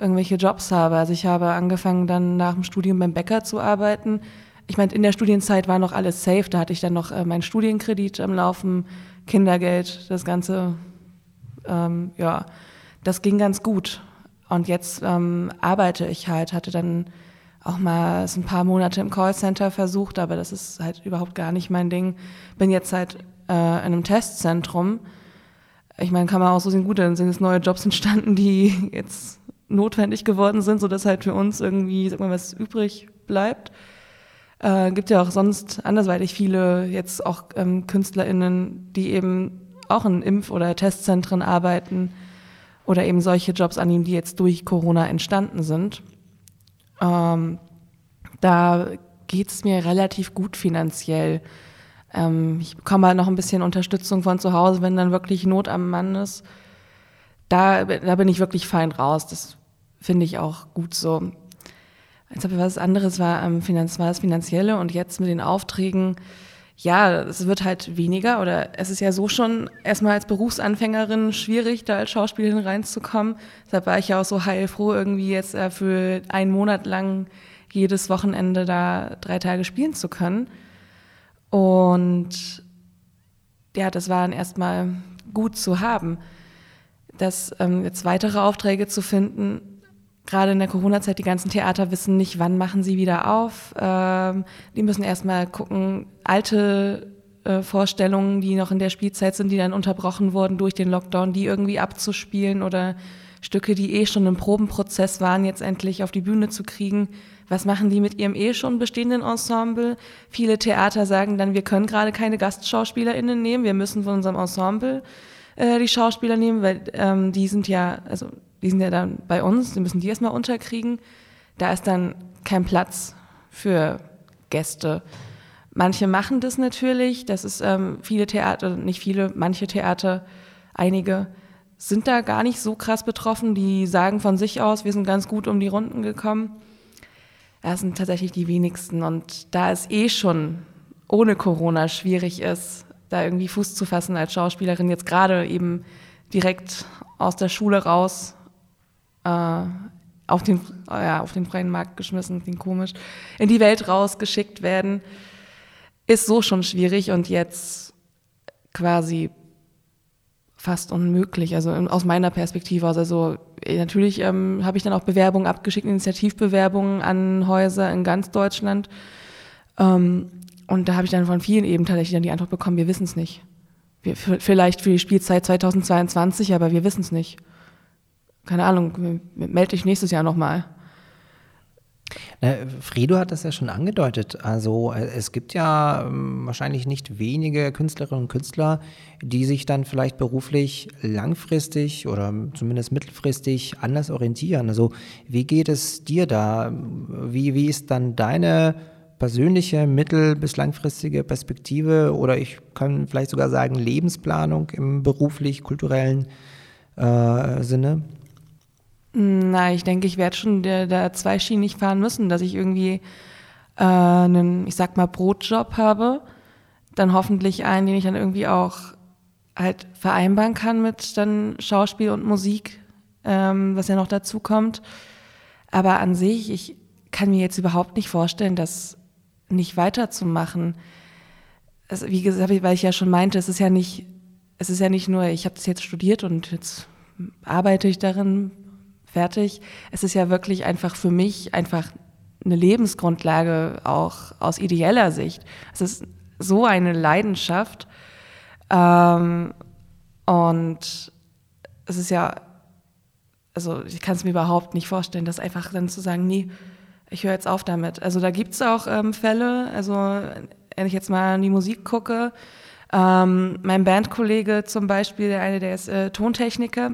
irgendwelche Jobs habe. Also ich habe angefangen dann nach dem Studium beim Bäcker zu arbeiten. Ich meine, in der Studienzeit war noch alles safe. Da hatte ich dann noch äh, meinen Studienkredit am Laufen, Kindergeld, das Ganze. Ähm, ja, das ging ganz gut. Und jetzt ähm, arbeite ich halt, hatte dann auch mal ein paar Monate im Callcenter versucht, aber das ist halt überhaupt gar nicht mein Ding. Bin jetzt halt äh, in einem Testzentrum. Ich meine, kann man auch so sehen, gut, dann sind jetzt neue Jobs entstanden, die (laughs) jetzt notwendig geworden sind, sodass halt für uns irgendwie, sag mal, was übrig bleibt. Äh, gibt ja auch sonst andersweitig viele jetzt auch ähm, KünstlerInnen, die eben auch in Impf- oder Testzentren arbeiten oder eben solche Jobs annehmen, die jetzt durch Corona entstanden sind. Ähm, da geht es mir relativ gut finanziell. Ähm, ich bekomme halt noch ein bisschen Unterstützung von zu Hause, wenn dann wirklich Not am Mann ist. Da, da bin ich wirklich fein raus. Das finde ich auch gut so. Jetzt habe ich was anderes, war, ähm, Finanz, war das Finanzielle und jetzt mit den Aufträgen, ja, es wird halt weniger oder es ist ja so schon erstmal als Berufsanfängerin schwierig, da als Schauspielerin reinzukommen. Deshalb war ich ja auch so heilfroh, irgendwie jetzt äh, für einen Monat lang jedes Wochenende da drei Tage spielen zu können. Und ja, das war dann erstmal gut zu haben. Das ähm, jetzt weitere Aufträge zu finden, gerade in der Corona-Zeit, die ganzen Theater wissen nicht, wann machen sie wieder auf. Ähm, die müssen erstmal gucken, alte äh, Vorstellungen, die noch in der Spielzeit sind, die dann unterbrochen wurden durch den Lockdown, die irgendwie abzuspielen oder Stücke, die eh schon im Probenprozess waren, jetzt endlich auf die Bühne zu kriegen. Was machen die mit ihrem eh schon bestehenden Ensemble? Viele Theater sagen dann, wir können gerade keine GastschauspielerInnen nehmen, wir müssen von unserem Ensemble äh, die Schauspieler nehmen, weil ähm, die sind ja, also die sind ja dann bei uns, die müssen die erstmal unterkriegen. Da ist dann kein Platz für Gäste. Manche machen das natürlich, das ist ähm, viele Theater, nicht viele, manche Theater, einige sind da gar nicht so krass betroffen, die sagen von sich aus, wir sind ganz gut um die Runden gekommen. Das sind tatsächlich die wenigsten und da es eh schon ohne Corona schwierig ist, da irgendwie Fuß zu fassen als Schauspielerin, jetzt gerade eben direkt aus der Schule raus äh, auf, den, ja, auf den freien Markt geschmissen, klingt komisch, in die Welt rausgeschickt werden, ist so schon schwierig und jetzt quasi fast unmöglich, also aus meiner Perspektive aus. Also äh, natürlich ähm, habe ich dann auch Bewerbungen abgeschickt, Initiativbewerbungen an Häuser in ganz Deutschland. Ähm, und da habe ich dann von vielen eben tatsächlich dann die Antwort bekommen, wir wissen es nicht. Wir, vielleicht für die Spielzeit 2022, aber wir wissen es nicht keine Ahnung, melde dich nächstes Jahr nochmal. Fredo hat das ja schon angedeutet. Also äh, es gibt ja ähm, wahrscheinlich nicht wenige Künstlerinnen und Künstler, die sich dann vielleicht beruflich langfristig oder zumindest mittelfristig anders orientieren. Also wie geht es dir da? Wie, wie ist dann deine persönliche mittel- bis langfristige Perspektive oder ich kann vielleicht sogar sagen Lebensplanung im beruflich-kulturellen äh, Sinne? Na, ich denke, ich werde schon da, da zweischienig fahren müssen, dass ich irgendwie äh, einen, ich sag mal, Brotjob habe, dann hoffentlich einen, den ich dann irgendwie auch halt vereinbaren kann mit dann Schauspiel und Musik, ähm, was ja noch dazu kommt. Aber an sich, ich kann mir jetzt überhaupt nicht vorstellen, das nicht weiterzumachen. Also, wie gesagt, weil ich ja schon meinte, es ist ja nicht, es ist ja nicht nur, ich habe das jetzt studiert und jetzt arbeite ich darin, fertig. Es ist ja wirklich einfach für mich einfach eine Lebensgrundlage auch aus ideeller Sicht. Es ist so eine Leidenschaft. Ähm, und es ist ja, also ich kann es mir überhaupt nicht vorstellen, das einfach dann zu sagen, nee, ich höre jetzt auf damit. Also da gibt es auch ähm, Fälle, also wenn ich jetzt mal an die Musik gucke, ähm, mein Bandkollege zum Beispiel, der eine, der ist äh, Tontechniker,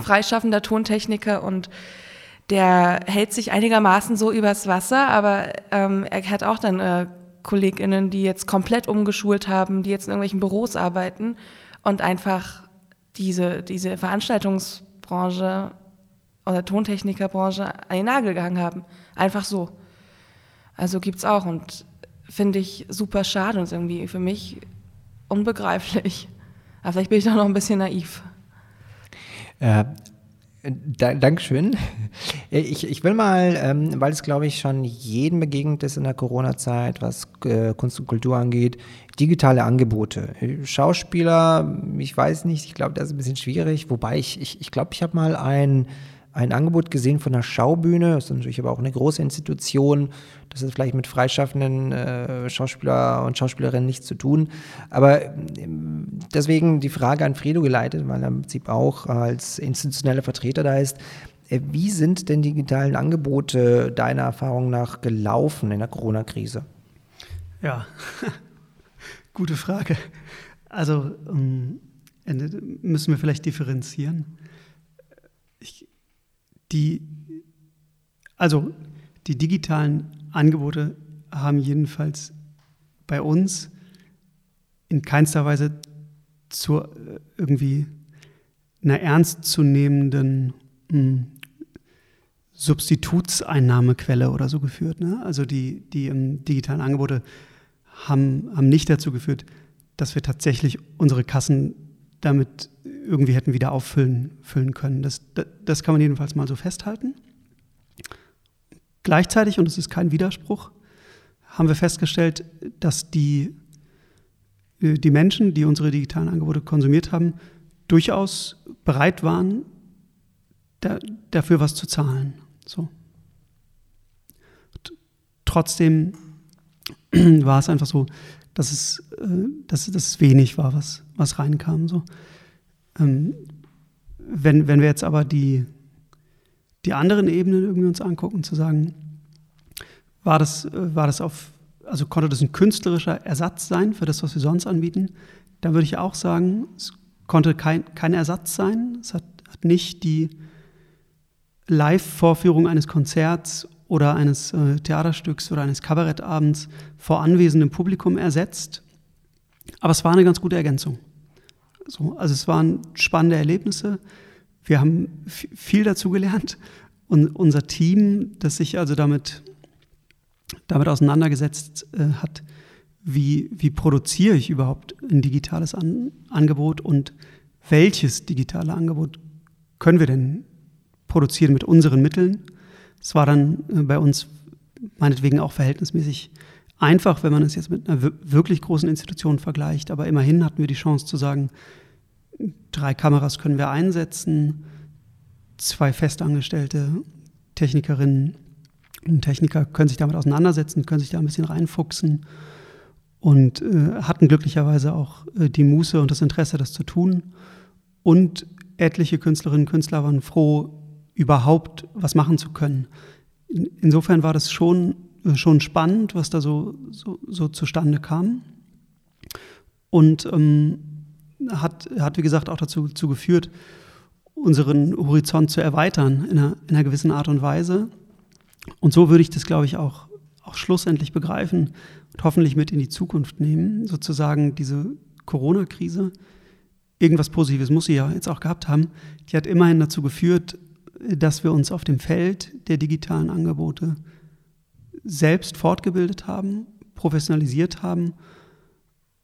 freischaffender Tontechniker und der hält sich einigermaßen so übers Wasser, aber ähm, er hat auch dann äh, KollegInnen, die jetzt komplett umgeschult haben, die jetzt in irgendwelchen Büros arbeiten und einfach diese, diese Veranstaltungsbranche oder Tontechnikerbranche an den Nagel gehangen haben. Einfach so. Also gibt's auch. Und finde ich super schade und irgendwie für mich unbegreiflich. Aber vielleicht bin ich doch noch ein bisschen naiv. Äh, da, Dankeschön. Ich, ich will mal, ähm, weil es glaube ich schon jedem begegnet ist in der Corona-Zeit, was äh, Kunst und Kultur angeht, digitale Angebote. Schauspieler, ich weiß nicht, ich glaube, das ist ein bisschen schwierig, wobei ich, ich, ich glaube, ich habe mal ein ein Angebot gesehen von einer Schaubühne. Das ist natürlich aber auch eine große Institution. Das ist vielleicht mit freischaffenden äh, Schauspieler und Schauspielerinnen nichts zu tun. Aber äh, deswegen die Frage an Fredo geleitet, weil er im Prinzip auch als institutioneller Vertreter da ist. Äh, wie sind denn digitalen Angebote deiner Erfahrung nach gelaufen in der Corona-Krise? Ja, (laughs) gute Frage. Also ähm, müssen wir vielleicht differenzieren. Die, also die digitalen Angebote haben jedenfalls bei uns in keinster Weise zur äh, irgendwie einer ernstzunehmenden hm, Substitutseinnahmequelle oder so geführt. Ne? Also die, die ähm, digitalen Angebote haben, haben nicht dazu geführt, dass wir tatsächlich unsere Kassen damit irgendwie hätten wieder auffüllen füllen können. Das, das, das kann man jedenfalls mal so festhalten. Gleichzeitig, und es ist kein Widerspruch, haben wir festgestellt, dass die, äh, die Menschen, die unsere digitalen Angebote konsumiert haben, durchaus bereit waren, da, dafür was zu zahlen. So. Trotzdem (clears throat) war es einfach so, dass es, äh, dass, dass es wenig war, was, was reinkam. So. Ähm, wenn, wenn wir jetzt aber die, die anderen Ebenen irgendwie uns angucken, zu sagen, war das, äh, war das auf, also konnte das ein künstlerischer Ersatz sein für das, was wir sonst anbieten, dann würde ich auch sagen, es konnte kein, kein Ersatz sein. Es hat, hat nicht die Live-Vorführung eines Konzerts oder eines äh, Theaterstücks oder eines Kabarettabends vor anwesendem Publikum ersetzt. Aber es war eine ganz gute Ergänzung. So, also es waren spannende Erlebnisse. Wir haben viel dazu gelernt. Und unser Team, das sich also damit, damit auseinandergesetzt äh, hat, wie, wie produziere ich überhaupt ein digitales An Angebot und welches digitale Angebot können wir denn produzieren mit unseren Mitteln. Es war dann äh, bei uns meinetwegen auch verhältnismäßig einfach, wenn man es jetzt mit einer wirklich großen Institution vergleicht. Aber immerhin hatten wir die Chance zu sagen, drei Kameras können wir einsetzen, zwei festangestellte Technikerinnen und Techniker können sich damit auseinandersetzen, können sich da ein bisschen reinfuchsen und äh, hatten glücklicherweise auch äh, die Muße und das Interesse, das zu tun. Und etliche Künstlerinnen und Künstler waren froh, überhaupt was machen zu können. In, insofern war das schon schon spannend, was da so, so, so zustande kam. Und ähm, hat, hat, wie gesagt, auch dazu, dazu geführt, unseren Horizont zu erweitern in einer, in einer gewissen Art und Weise. Und so würde ich das, glaube ich, auch, auch schlussendlich begreifen und hoffentlich mit in die Zukunft nehmen. Sozusagen diese Corona-Krise, irgendwas Positives muss sie ja jetzt auch gehabt haben, die hat immerhin dazu geführt, dass wir uns auf dem Feld der digitalen Angebote selbst fortgebildet haben, professionalisiert haben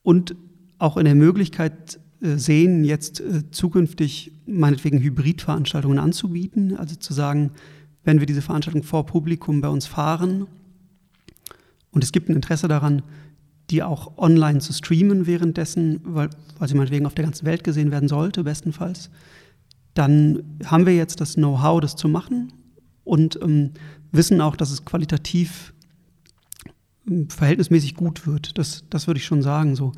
und auch in der Möglichkeit äh, sehen, jetzt äh, zukünftig meinetwegen Hybridveranstaltungen anzubieten. Also zu sagen, wenn wir diese Veranstaltung vor Publikum bei uns fahren und es gibt ein Interesse daran, die auch online zu streamen währenddessen, weil, weil sie meinetwegen auf der ganzen Welt gesehen werden sollte, bestenfalls, dann haben wir jetzt das Know-how, das zu machen und ähm, wissen auch, dass es qualitativ ähm, verhältnismäßig gut wird. Das, das würde ich schon sagen so.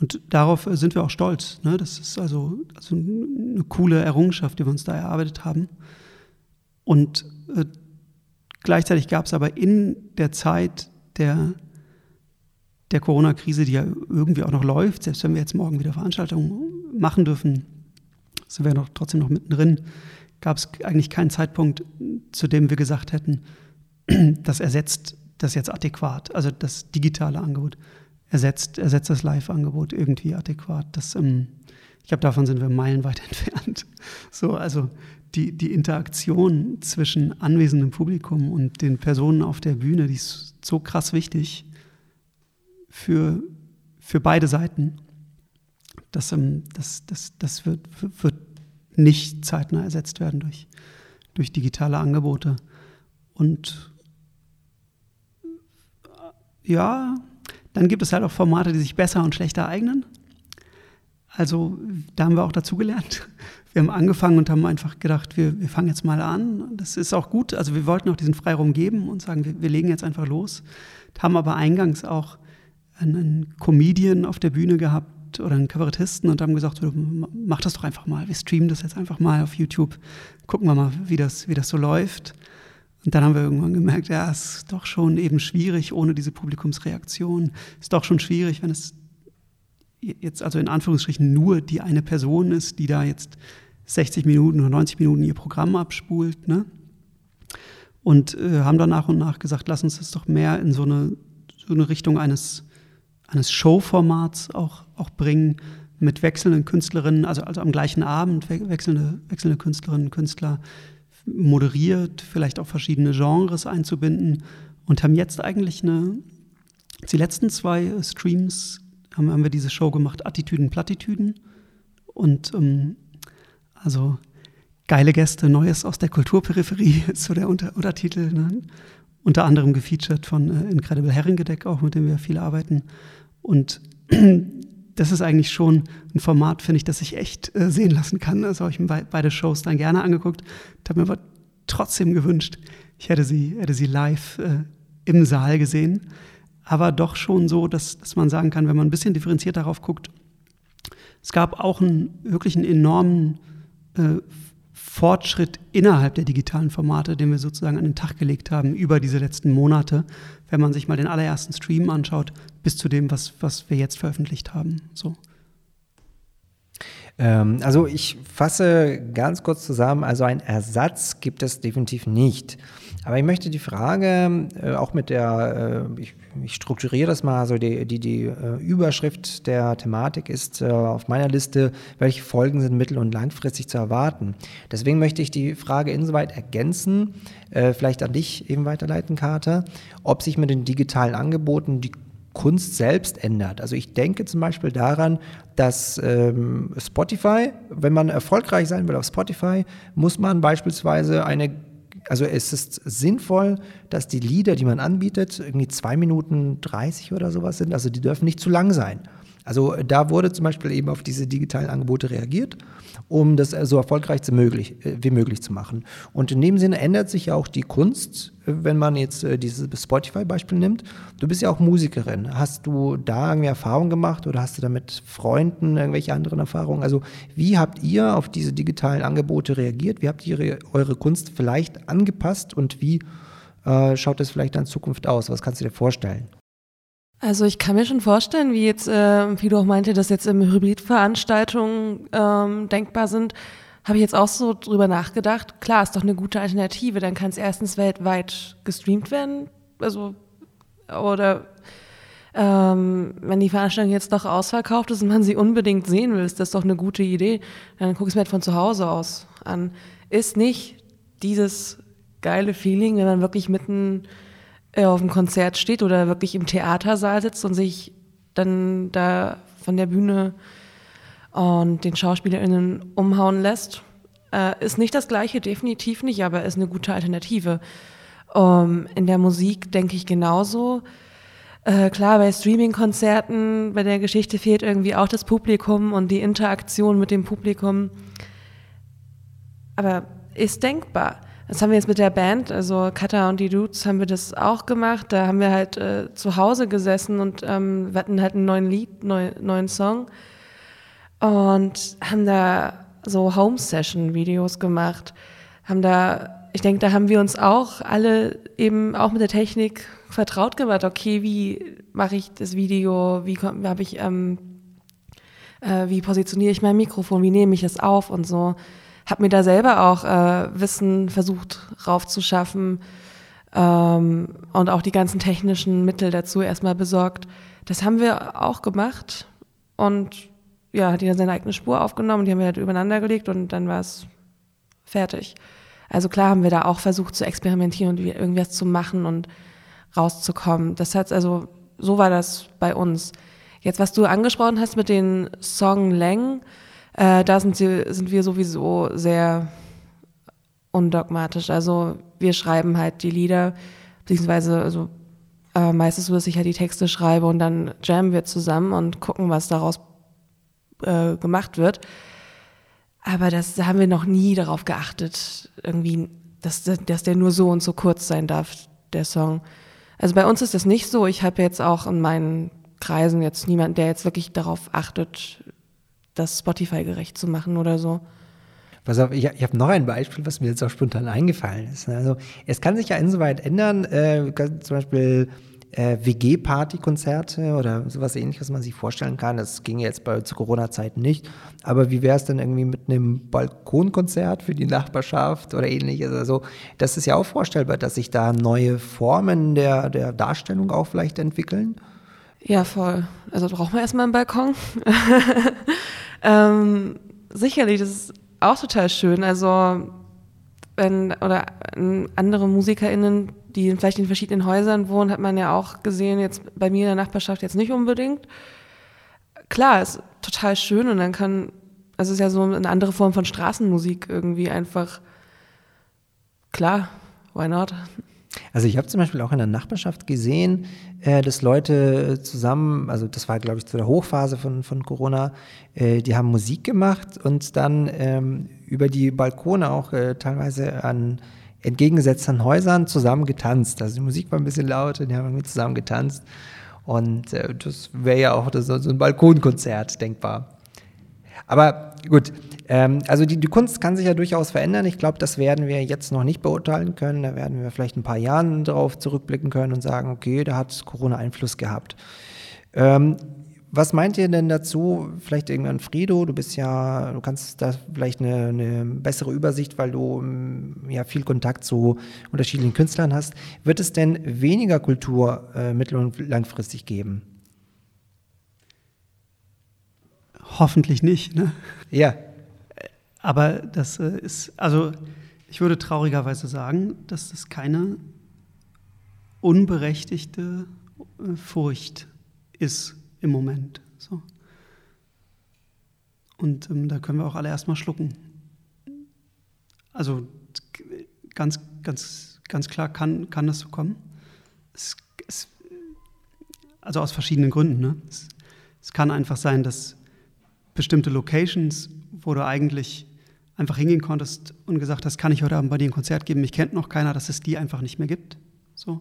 Und darauf äh, sind wir auch stolz. Ne? Das ist also, also eine coole Errungenschaft, die wir uns da erarbeitet haben. Und äh, gleichzeitig gab es aber in der Zeit der, der Corona-Krise, die ja irgendwie auch noch läuft, selbst wenn wir jetzt morgen wieder Veranstaltungen machen dürfen, sind wir noch trotzdem noch mittendrin, gab es eigentlich keinen Zeitpunkt, zu dem wir gesagt hätten, (clears throat) das ersetzt das jetzt adäquat, also das digitale Angebot ersetzt, ersetzt das Live-Angebot irgendwie adäquat. Das, ähm, ich glaube, davon sind wir meilenweit (laughs) entfernt. So, also die, die Interaktion zwischen anwesendem Publikum und den Personen auf der Bühne, die ist so krass wichtig, für, für beide Seiten. Das, ähm, das, das, das wird, wird nicht zeitnah ersetzt werden durch, durch digitale Angebote. Und ja, dann gibt es halt auch Formate, die sich besser und schlechter eignen. Also da haben wir auch dazugelernt. (laughs) Wir haben angefangen und haben einfach gedacht, wir, wir fangen jetzt mal an. Das ist auch gut. Also wir wollten auch diesen Freiraum geben und sagen, wir, wir legen jetzt einfach los. Haben aber eingangs auch einen, Comedian auf der Bühne gehabt oder einen Kabarettisten und haben gesagt, mach das doch einfach mal. Wir streamen das jetzt einfach mal auf YouTube. Gucken wir mal, wie das, wie das so läuft. Und dann haben wir irgendwann gemerkt, ja, ist doch schon eben schwierig ohne diese Publikumsreaktion. Ist doch schon schwierig, wenn es jetzt also in Anführungsstrichen nur die eine Person ist, die da jetzt 60 Minuten oder 90 Minuten ihr Programm abspult. Ne? Und äh, haben dann nach und nach gesagt, lass uns das doch mehr in so eine, so eine Richtung eines, eines Showformats auch, auch bringen, mit wechselnden Künstlerinnen, also, also am gleichen Abend wechselnde, wechselnde Künstlerinnen und Künstler moderiert, vielleicht auch verschiedene Genres einzubinden und haben jetzt eigentlich eine, die letzten zwei Streams haben, haben wir diese Show gemacht, Attitüden, Plattitüden. Und ähm, also geile Gäste, Neues aus der Kulturperipherie (laughs) so der Unter Untertitel. Ne? Unter anderem gefeatured von äh, Incredible Herrengedeck auch, mit dem wir viel arbeiten. Und (clears throat) das ist eigentlich schon ein Format, finde ich, das sich echt äh, sehen lassen kann. Also habe ich mir be beide Shows dann gerne angeguckt, habe mir aber trotzdem gewünscht, ich hätte sie, hätte sie live äh, im Saal gesehen aber doch schon so, dass, dass man sagen kann, wenn man ein bisschen differenziert darauf guckt, es gab auch einen wirklich einen enormen äh, Fortschritt innerhalb der digitalen Formate, den wir sozusagen an den Tag gelegt haben über diese letzten Monate, wenn man sich mal den allerersten Stream anschaut, bis zu dem, was, was wir jetzt veröffentlicht haben. So. Ähm, also ich fasse ganz kurz zusammen, also ein Ersatz gibt es definitiv nicht. Aber ich möchte die Frage äh, auch mit der, äh, ich, ich, strukturiere das mal, also die, die, die äh, Überschrift der Thematik ist äh, auf meiner Liste, welche Folgen sind mittel- und langfristig zu erwarten. Deswegen möchte ich die Frage insoweit ergänzen, äh, vielleicht an dich eben weiterleiten, Kater, ob sich mit den digitalen Angeboten die Kunst selbst ändert. Also ich denke zum Beispiel daran, dass ähm, Spotify, wenn man erfolgreich sein will auf Spotify, muss man beispielsweise eine also es ist sinnvoll, dass die Lieder, die man anbietet, irgendwie zwei Minuten 30 oder sowas sind. Also die dürfen nicht zu lang sein. Also da wurde zum Beispiel eben auf diese digitalen Angebote reagiert, um das so erfolgreich äh, wie möglich zu machen. Und in dem Sinne ändert sich ja auch die Kunst, äh, wenn man jetzt äh, dieses Spotify-Beispiel nimmt. Du bist ja auch Musikerin. Hast du da irgendwie Erfahrungen gemacht oder hast du da mit Freunden irgendwelche anderen Erfahrungen? Also wie habt ihr auf diese digitalen Angebote reagiert? Wie habt ihr eure Kunst vielleicht angepasst und wie äh, schaut das vielleicht in Zukunft aus? Was kannst du dir vorstellen? Also ich kann mir schon vorstellen, wie jetzt äh, Fido auch meinte, dass jetzt im Hybridveranstaltungen ähm, denkbar sind, habe ich jetzt auch so drüber nachgedacht. Klar, ist doch eine gute Alternative. Dann kann es erstens weltweit gestreamt werden, also oder ähm, wenn die Veranstaltung jetzt doch ausverkauft ist und man sie unbedingt sehen will, ist das doch eine gute Idee. Dann guck es mir halt von zu Hause aus an. Ist nicht dieses geile Feeling, wenn man wirklich mitten auf dem Konzert steht oder wirklich im Theatersaal sitzt und sich dann da von der Bühne und den SchauspielerInnen umhauen lässt. Äh, ist nicht das Gleiche, definitiv nicht, aber ist eine gute Alternative. Um, in der Musik denke ich genauso. Äh, klar, bei Streaming-Konzerten, bei der Geschichte fehlt irgendwie auch das Publikum und die Interaktion mit dem Publikum. Aber ist denkbar. Das haben wir jetzt mit der Band, also Kata und die Dudes haben wir das auch gemacht. Da haben wir halt äh, zu Hause gesessen und ähm, wir hatten halt einen neuen Lied, neu, neuen Song und haben da so Home-Session-Videos gemacht. Haben da, ich denke, da haben wir uns auch alle eben auch mit der Technik vertraut gemacht. Okay, wie mache ich das Video? Wie habe ich, ähm, äh, wie positioniere ich mein Mikrofon? Wie nehme ich es auf und so? Habe mir da selber auch äh, Wissen versucht raufzuschaffen ähm, und auch die ganzen technischen Mittel dazu erstmal besorgt. Das haben wir auch gemacht und ja, hat jeder seine eigene Spur aufgenommen, die haben wir halt übereinander gelegt und dann war es fertig. Also klar haben wir da auch versucht zu experimentieren und irgendwas zu machen und rauszukommen. Das hat also so war das bei uns. Jetzt, was du angesprochen hast mit den Songlängen, äh, da sind, sie, sind wir sowieso sehr undogmatisch. Also wir schreiben halt die Lieder, beziehungsweise also, äh, meistens so, dass ich halt die Texte schreibe und dann jammen wir zusammen und gucken, was daraus äh, gemacht wird. Aber das da haben wir noch nie darauf geachtet, irgendwie, dass, dass der nur so und so kurz sein darf, der Song. Also bei uns ist das nicht so. Ich habe jetzt auch in meinen Kreisen jetzt niemanden, der jetzt wirklich darauf achtet, das Spotify gerecht zu machen oder so. Pass auf, ich, ich habe noch ein Beispiel, was mir jetzt auch spontan eingefallen ist. Also es kann sich ja insoweit ändern, äh, zum Beispiel äh, WG-Party-Konzerte oder sowas ähnliches, was man sich vorstellen kann. Das ging jetzt bei zu Corona-Zeiten nicht. Aber wie wäre es denn irgendwie mit einem Balkonkonzert für die Nachbarschaft oder ähnliches? Also das ist ja auch vorstellbar, dass sich da neue Formen der, der Darstellung auch vielleicht entwickeln. Ja, voll. Also braucht man erstmal einen Balkon. (laughs) ähm, sicherlich, das ist auch total schön. Also wenn oder andere MusikerInnen, die vielleicht in verschiedenen Häusern wohnen, hat man ja auch gesehen, jetzt bei mir in der Nachbarschaft jetzt nicht unbedingt. Klar, ist total schön und dann kann, also es ist ja so eine andere Form von Straßenmusik irgendwie einfach. Klar, why not? Also ich habe zum Beispiel auch in der Nachbarschaft gesehen, äh, dass Leute zusammen, also das war glaube ich zu der Hochphase von, von Corona, äh, die haben Musik gemacht und dann ähm, über die Balkone auch äh, teilweise an entgegengesetzten Häusern zusammen getanzt. Also die Musik war ein bisschen laut und die haben zusammen getanzt. Und äh, das wäre ja auch das, so ein Balkonkonzert denkbar. Aber gut, ähm, also die, die, Kunst kann sich ja durchaus verändern. Ich glaube, das werden wir jetzt noch nicht beurteilen können. Da werden wir vielleicht ein paar Jahren darauf zurückblicken können und sagen, okay, da hat Corona Einfluss gehabt. Ähm, was meint ihr denn dazu? Vielleicht irgendwann Frido, du bist ja, du kannst da vielleicht eine, eine bessere Übersicht, weil du mm, ja viel Kontakt zu unterschiedlichen Künstlern hast. Wird es denn weniger Kultur äh, mittel- und langfristig geben? Hoffentlich nicht. Ne? Ja. Aber das äh, ist, also ich würde traurigerweise sagen, dass das keine unberechtigte äh, Furcht ist im Moment. So. Und ähm, da können wir auch alle erstmal schlucken. Also ganz, ganz, ganz klar kann, kann das so kommen. Es, es, also aus verschiedenen Gründen. Ne? Es, es kann einfach sein, dass bestimmte Locations, wo du eigentlich einfach hingehen konntest und gesagt hast, kann ich heute Abend bei dir ein Konzert geben, mich kennt noch keiner, dass es die einfach nicht mehr gibt. So.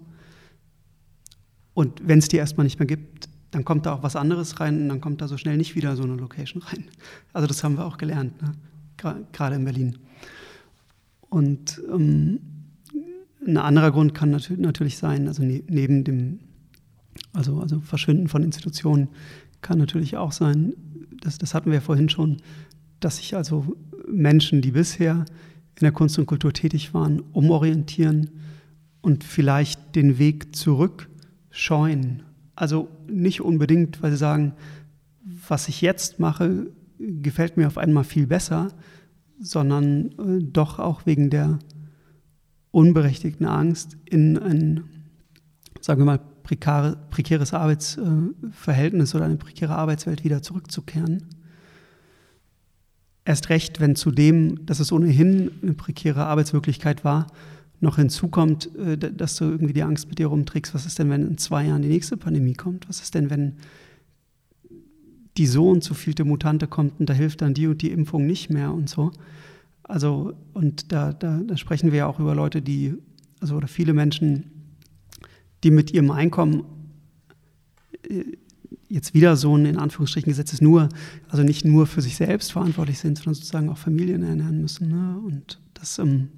Und wenn es die erstmal nicht mehr gibt, dann kommt da auch was anderes rein und dann kommt da so schnell nicht wieder so eine Location rein. Also das haben wir auch gelernt, ne? gerade in Berlin. Und ähm, ein anderer Grund kann natürlich sein, also ne neben dem, also, also Verschwinden von Institutionen kann natürlich auch sein, das, das hatten wir vorhin schon, dass sich also Menschen, die bisher in der Kunst und Kultur tätig waren, umorientieren und vielleicht den Weg zurück scheuen. Also nicht unbedingt, weil sie sagen, was ich jetzt mache, gefällt mir auf einmal viel besser, sondern äh, doch auch wegen der unberechtigten Angst in ein, sagen wir mal, prekare, prekäres Arbeitsverhältnis oder eine prekäre Arbeitswelt wieder zurückzukehren. Erst recht, wenn zu dem, dass es ohnehin eine prekäre Arbeitswirklichkeit war, noch hinzukommt, äh, dass du irgendwie die Angst mit dir rumträgst, was ist denn, wenn in zwei Jahren die nächste Pandemie kommt? Was ist denn, wenn die so und so vielte Mutante kommt und da hilft dann die und die Impfung nicht mehr und so? Also, und da, da, da sprechen wir ja auch über Leute, die, also oder viele Menschen, die mit ihrem Einkommen äh, jetzt wieder so ein in Anführungsstrichen Gesetz nur, also nicht nur für sich selbst verantwortlich sind, sondern sozusagen auch Familien ernähren müssen. Ne? Und das ähm,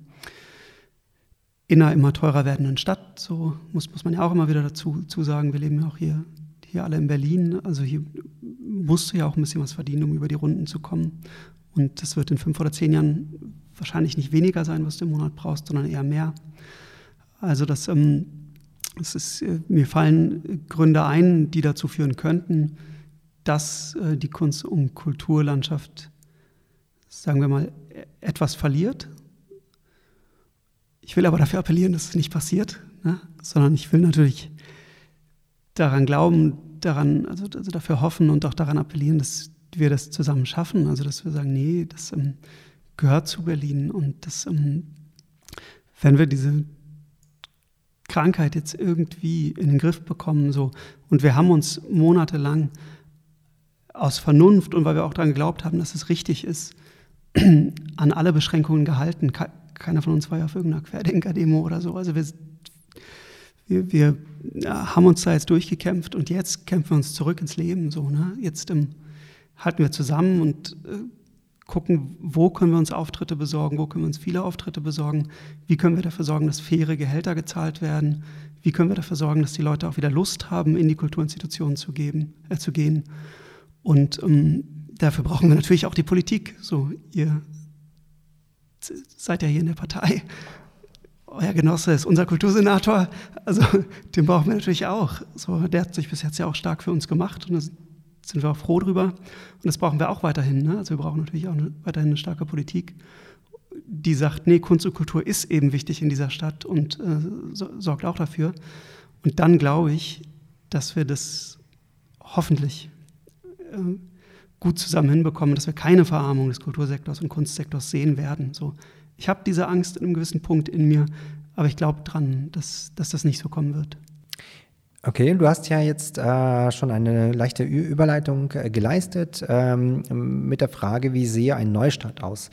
in einer immer teurer werdenden Stadt, so muss, muss man ja auch immer wieder dazu, dazu sagen, wir leben ja auch hier, hier alle in Berlin, also hier musst du ja auch ein bisschen was verdienen, um über die Runden zu kommen. Und das wird in fünf oder zehn Jahren wahrscheinlich nicht weniger sein, was du im Monat brauchst, sondern eher mehr. Also das, ähm, das ist, äh, mir fallen Gründe ein, die dazu führen könnten, dass äh, die Kunst- und Kulturlandschaft, sagen wir mal, etwas verliert ich will aber dafür appellieren, dass es nicht passiert, ne? sondern ich will natürlich, daran glauben, daran, also, also, dafür hoffen und auch daran appellieren, dass wir das zusammen schaffen. Also dass wir sagen, nee, das ähm, gehört zu Berlin und das, ähm, wenn wir diese Krankheit jetzt irgendwie in den Griff bekommen, so und wir haben uns monatelang aus Vernunft und weil wir auch daran geglaubt haben, dass es richtig ist, (clears throat) an alle Beschränkungen gehalten. Keiner von uns war ja auf irgendeiner Querdenker-Demo oder so. Also wir, wir, wir haben uns da jetzt durchgekämpft und jetzt kämpfen wir uns zurück ins Leben. So, ne? Jetzt ähm, halten wir zusammen und äh, gucken, wo können wir uns Auftritte besorgen, wo können wir uns viele Auftritte besorgen, wie können wir dafür sorgen, dass faire Gehälter gezahlt werden, wie können wir dafür sorgen, dass die Leute auch wieder Lust haben, in die Kulturinstitutionen zu, geben, äh, zu gehen. Und ähm, dafür brauchen wir natürlich auch die Politik. So, ihr seid ja hier in der Partei. Euer Genosse ist unser Kultursenator, also (laughs) den brauchen wir natürlich auch. So, der hat sich bis jetzt ja auch stark für uns gemacht und da sind wir auch froh drüber. Und das brauchen wir auch weiterhin. Ne? Also wir brauchen natürlich auch eine, weiterhin eine starke Politik, die sagt, nee, Kunst und Kultur ist eben wichtig in dieser Stadt und äh, so, sorgt auch dafür. Und dann glaube ich, dass wir das hoffentlich äh, gut zusammen hinbekommen, dass wir keine Verarmung des Kultursektors und Kunstsektors sehen werden. So, ich habe diese Angst in einem gewissen Punkt in mir, aber ich glaube dran, dass, dass das nicht so kommen wird. Okay, du hast ja jetzt äh, schon eine leichte Überleitung äh, geleistet ähm, mit der Frage, wie sehe ein Neustart aus?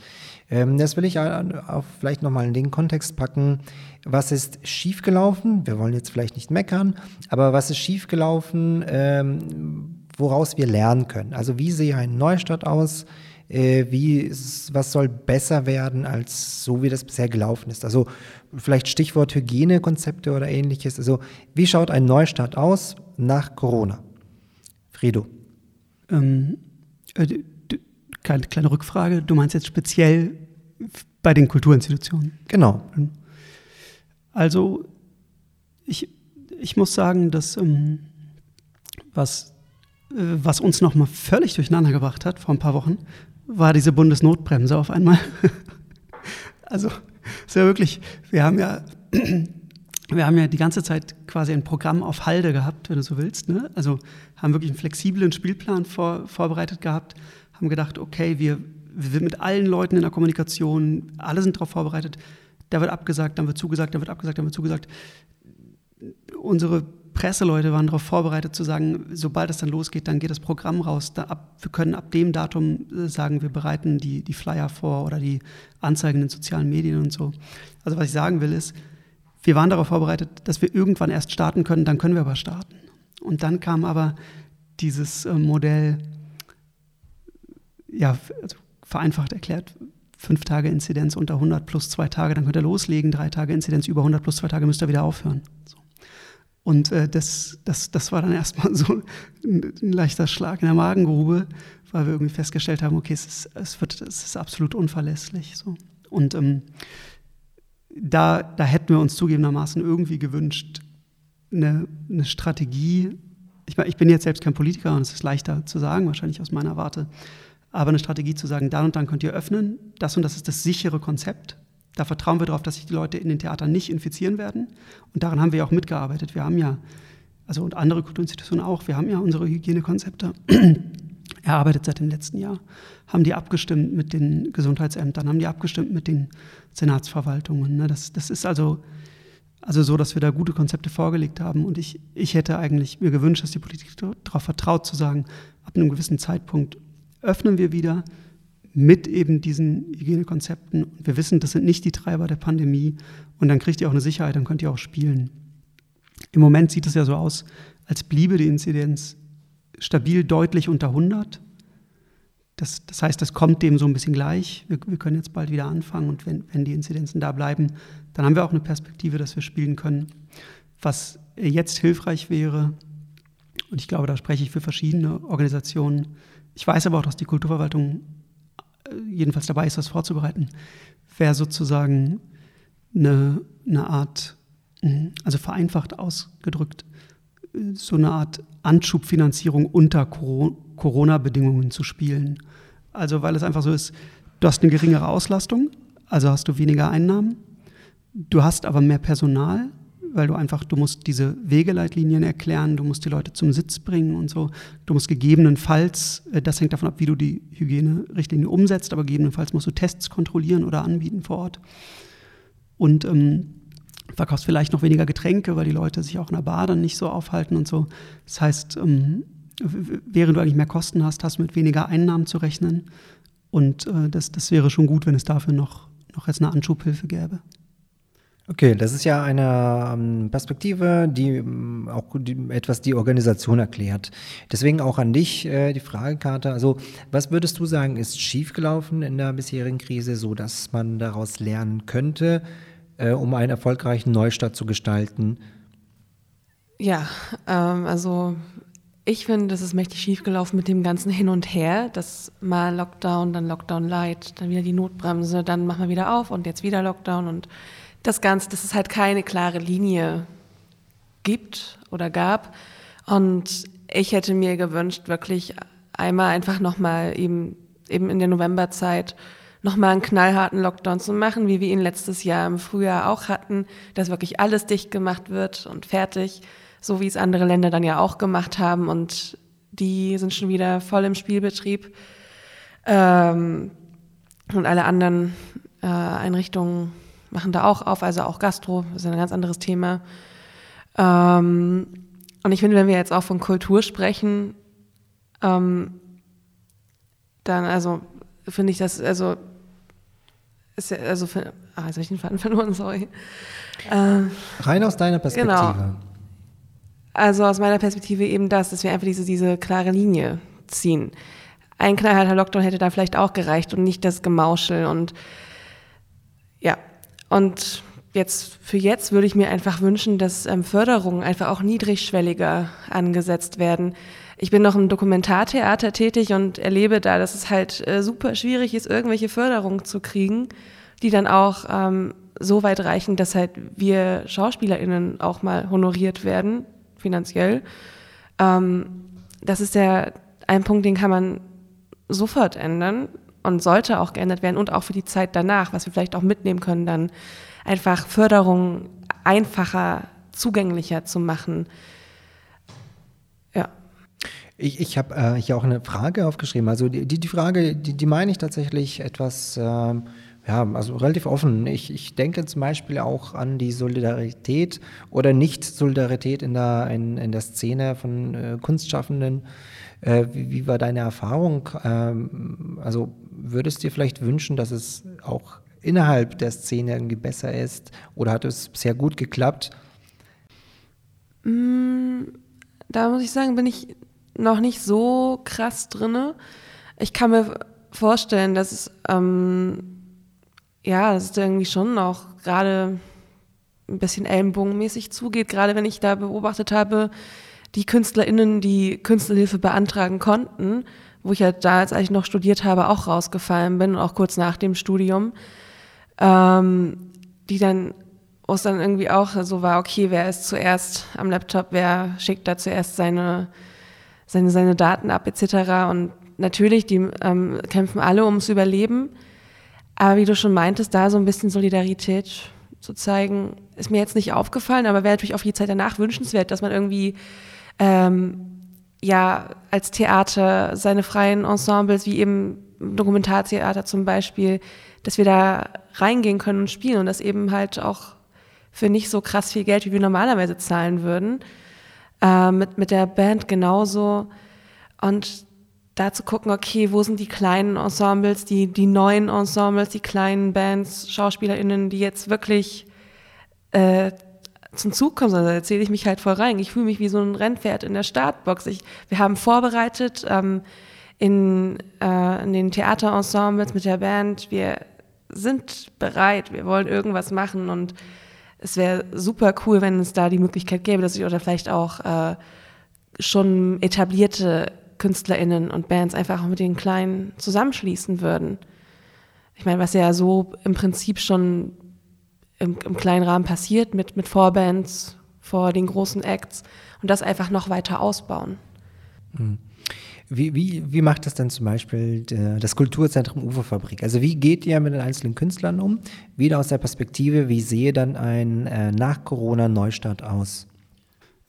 Ähm, das will ich auch vielleicht nochmal in den Kontext packen. Was ist schiefgelaufen? Wir wollen jetzt vielleicht nicht meckern, aber was ist schiefgelaufen? Ähm, woraus wir lernen können. Also wie sehe ein Neustart aus? Äh, wie, was soll besser werden als so, wie das bisher gelaufen ist? Also vielleicht Stichwort Hygienekonzepte oder ähnliches. Also wie schaut ein Neustart aus nach Corona? Frido. Ähm, äh, kleine, kleine Rückfrage. Du meinst jetzt speziell bei den Kulturinstitutionen? Genau. Also ich, ich muss sagen, dass ähm, was äh, was uns nochmal völlig durcheinander gebracht hat vor ein paar Wochen, war diese Bundesnotbremse auf einmal. (laughs) also, ist ja wirklich, wir haben ja, (clears throat) wir haben ja die ganze Zeit quasi ein Programm auf Halde gehabt, wenn du so willst. Ne? Also haben wirklich einen flexiblen Spielplan vor, vorbereitet gehabt, haben gedacht, okay, wir, wir sind mit allen Leuten in der Kommunikation, alle sind darauf vorbereitet. Da wird abgesagt, dann wird zugesagt, dann wird abgesagt, dann wird zugesagt. Unsere Presseleute waren darauf vorbereitet zu sagen, sobald es dann losgeht, dann geht das Programm raus. Da ab, wir können ab dem Datum äh, sagen, wir bereiten die, die Flyer vor oder die Anzeigen in den sozialen Medien und so. Also was ich sagen will ist, wir waren darauf vorbereitet, dass wir irgendwann erst starten können, dann können wir aber starten. Und dann kam aber dieses äh, Modell, ja, also vereinfacht erklärt, fünf Tage Inzidenz unter 100 plus zwei Tage, dann könnt ihr loslegen, drei Tage Inzidenz über 100 plus zwei Tage müsst ihr wieder aufhören. So. Und äh, das, das, das war dann erstmal (laughs) so ein, ein, leichter Schlag in der Magengrube, weil wir irgendwie festgestellt haben, okay, es ist, es wird, es ist absolut unverlässlich. So. Und ähm, da, da hätten wir uns zugegebenermaßen irgendwie gewünscht, eine, eine Strategie. Ich, ich bin jetzt selbst kein Politiker und es ist leichter zu sagen, wahrscheinlich aus meiner Warte, aber eine Strategie zu sagen, dann und dann könnt ihr öffnen, das und das ist das sichere Konzept da vertrauen wir darauf, dass sich die Leute in den Theatern nicht infizieren werden. Und daran haben wir ja auch mitgearbeitet. Wir haben ja, also und andere Kulturinstitutionen auch, wir haben ja unsere Hygienekonzepte (clears throat) erarbeitet seit dem letzten Jahr, haben die abgestimmt mit den Gesundheitsämtern, haben die abgestimmt mit den Senatsverwaltungen. Ne? Das, das ist also, also so, dass wir da gute Konzepte vorgelegt haben. Und ich, ich hätte eigentlich mir gewünscht, dass die Politik darauf vertraut, zu sagen, ab einem gewissen Zeitpunkt öffnen wir wieder, mit eben diesen Hygienekonzepten. Wir wissen, das sind nicht die Treiber der Pandemie und dann kriegt ihr auch eine Sicherheit, dann könnt ihr auch spielen. Im Moment sieht es ja so aus, als bliebe die Inzidenz stabil deutlich unter 100. Das, das heißt, das kommt dem so ein bisschen gleich. Wir, wir können jetzt bald wieder anfangen und wenn, wenn die Inzidenzen da bleiben, dann haben wir auch eine Perspektive, dass wir spielen können. Was jetzt hilfreich wäre, und ich glaube, da spreche ich für verschiedene Organisationen, ich weiß aber auch, dass die Kulturverwaltung jedenfalls dabei ist, das vorzubereiten, wäre sozusagen eine, eine Art, hm, also vereinfacht ausgedrückt, so eine Art Anschubfinanzierung unter Corona-Bedingungen zu spielen. Also weil es einfach so ist, du hast eine geringere Auslastung, also hast du weniger Einnahmen, du hast aber mehr Personal, weil du einfach, du musst diese Wegeleitlinien erklären, du musst die Leute zum Sitz bringen und so. Du musst gegebenenfalls, äh, das hängt davon ab, wie du die Hygienerichtlinie umsetzt, aber gegebenenfalls musst du Tests kontrollieren oder anbieten vor Ort. Und ähm, verkaufst vielleicht noch weniger Getränke, weil die Leute sich auch in der Bar dann nicht so aufhalten und so. Das heißt, ähm, während du eigentlich mehr Kosten hast, hast du mit weniger Einnahmen zu rechnen. Und äh, das, das wäre schon gut, wenn es dafür noch, noch jetzt eine Anschubhilfe gäbe. Okay, das ist ja eine ähm, Perspektive, die ähm, auch etwas die Organisation erklärt. Deswegen auch an dich äh, die Fragekarte. Also, was würdest du sagen, ist schiefgelaufen in der bisherigen Krise, so dass man daraus lernen könnte, äh, um einen erfolgreichen Neustart zu gestalten? Ja, ähm, also ich finde, das ist mächtig schiefgelaufen mit dem ganzen Hin und Her. Das mal Lockdown, dann Lockdown Light, dann wieder die Notbremse, dann machen wir wieder auf und jetzt wieder Lockdown und das Ganze, dass es halt keine klare Linie gibt oder gab. Und ich hätte mir gewünscht, wirklich einmal einfach nochmal eben, eben in der Novemberzeit nochmal einen knallharten Lockdown zu machen, wie wir ihn letztes Jahr im Frühjahr auch hatten, dass wirklich alles dicht gemacht wird und fertig, so wie es andere Länder dann ja auch gemacht haben und die sind schon wieder voll im Spielbetrieb. Ähm, und alle anderen äh, Einrichtungen machen da auch auf, also auch Gastro, das ist ein ganz anderes Thema. Ähm, und ich finde, wenn wir jetzt auch von Kultur sprechen, ähm, dann also finde ich das, also, ist ja, also, für, ah, jetzt habe ich den Faden verloren, sorry. Ähm, Rein aus deiner Perspektive. Genau. Also aus meiner Perspektive eben das, dass wir einfach diese, diese klare Linie ziehen. Ein knallharter Lockdown hätte da vielleicht auch gereicht und nicht das Gemauschel und ja, und jetzt für jetzt würde ich mir einfach wünschen, dass ähm, Förderungen einfach auch niedrigschwelliger angesetzt werden. Ich bin noch im Dokumentartheater tätig und erlebe da, dass es halt äh, super schwierig ist, irgendwelche Förderungen zu kriegen, die dann auch ähm, so weit reichen, dass halt wir SchauspielerInnen auch mal honoriert werden, finanziell. Ähm, das ist ja ein Punkt, den kann man sofort ändern und sollte auch geändert werden und auch für die Zeit danach, was wir vielleicht auch mitnehmen können, dann einfach Förderung einfacher, zugänglicher zu machen. Ich, ich habe äh, hier auch eine Frage aufgeschrieben. Also die, die, die Frage, die, die meine ich tatsächlich etwas, äh, ja, also relativ offen. Ich, ich denke zum Beispiel auch an die Solidarität oder Nicht-Solidarität in der, in, in der Szene von äh, Kunstschaffenden. Äh, wie, wie, war deine Erfahrung? Ähm, also würdest du dir vielleicht wünschen, dass es auch innerhalb der Szene irgendwie besser ist? Oder hat es sehr gut geklappt? Mm, da muss ich sagen, bin ich noch nicht so krass drinne. Ich kann mir vorstellen, dass es ähm, ja, dass es irgendwie schon auch gerade ein bisschen ellenbogenmäßig zugeht, gerade wenn ich da beobachtet habe, die KünstlerInnen, die Künstlerhilfe beantragen konnten, wo ich halt da, als ich noch studiert habe, auch rausgefallen bin auch kurz nach dem Studium, ähm, die dann, wo es dann irgendwie auch so war, okay, wer ist zuerst am Laptop, wer schickt da zuerst seine, seine, seine Daten ab, etc. Und natürlich, die ähm, kämpfen alle ums Überleben. Aber wie du schon meintest, da so ein bisschen Solidarität zu zeigen, ist mir jetzt nicht aufgefallen, aber wäre natürlich auf die Zeit danach wünschenswert, dass man irgendwie ähm, ja als Theater seine freien Ensembles, wie eben Dokumentartheater zum Beispiel, dass wir da reingehen können und spielen und das eben halt auch für nicht so krass viel Geld, wie wir normalerweise zahlen würden. Äh, mit, mit der Band genauso. Und da zu gucken, okay, wo sind die kleinen Ensembles, die, die neuen Ensembles, die kleinen Bands, SchauspielerInnen, die jetzt wirklich äh, zum Zug kommen, sondern da erzähle ich mich halt voll rein. Ich fühle mich wie so ein Rennpferd in der Startbox. Ich, wir haben vorbereitet ähm, in, äh, in den Theaterensembles mit der Band. Wir sind bereit, wir wollen irgendwas machen und es wäre super cool, wenn es da die Möglichkeit gäbe, dass ich oder vielleicht auch äh, schon etablierte KünstlerInnen und Bands einfach auch mit den Kleinen zusammenschließen würden. Ich meine, was ja so im Prinzip schon im, im kleinen Rahmen passiert mit, mit Vorbands vor den großen Acts und das einfach noch weiter ausbauen. Mhm. Wie, wie, wie macht das dann zum Beispiel das Kulturzentrum Uferfabrik? Also wie geht ihr mit den einzelnen Künstlern um? Wieder aus der Perspektive, wie sehe dann ein äh, Nach-Corona-Neustart aus?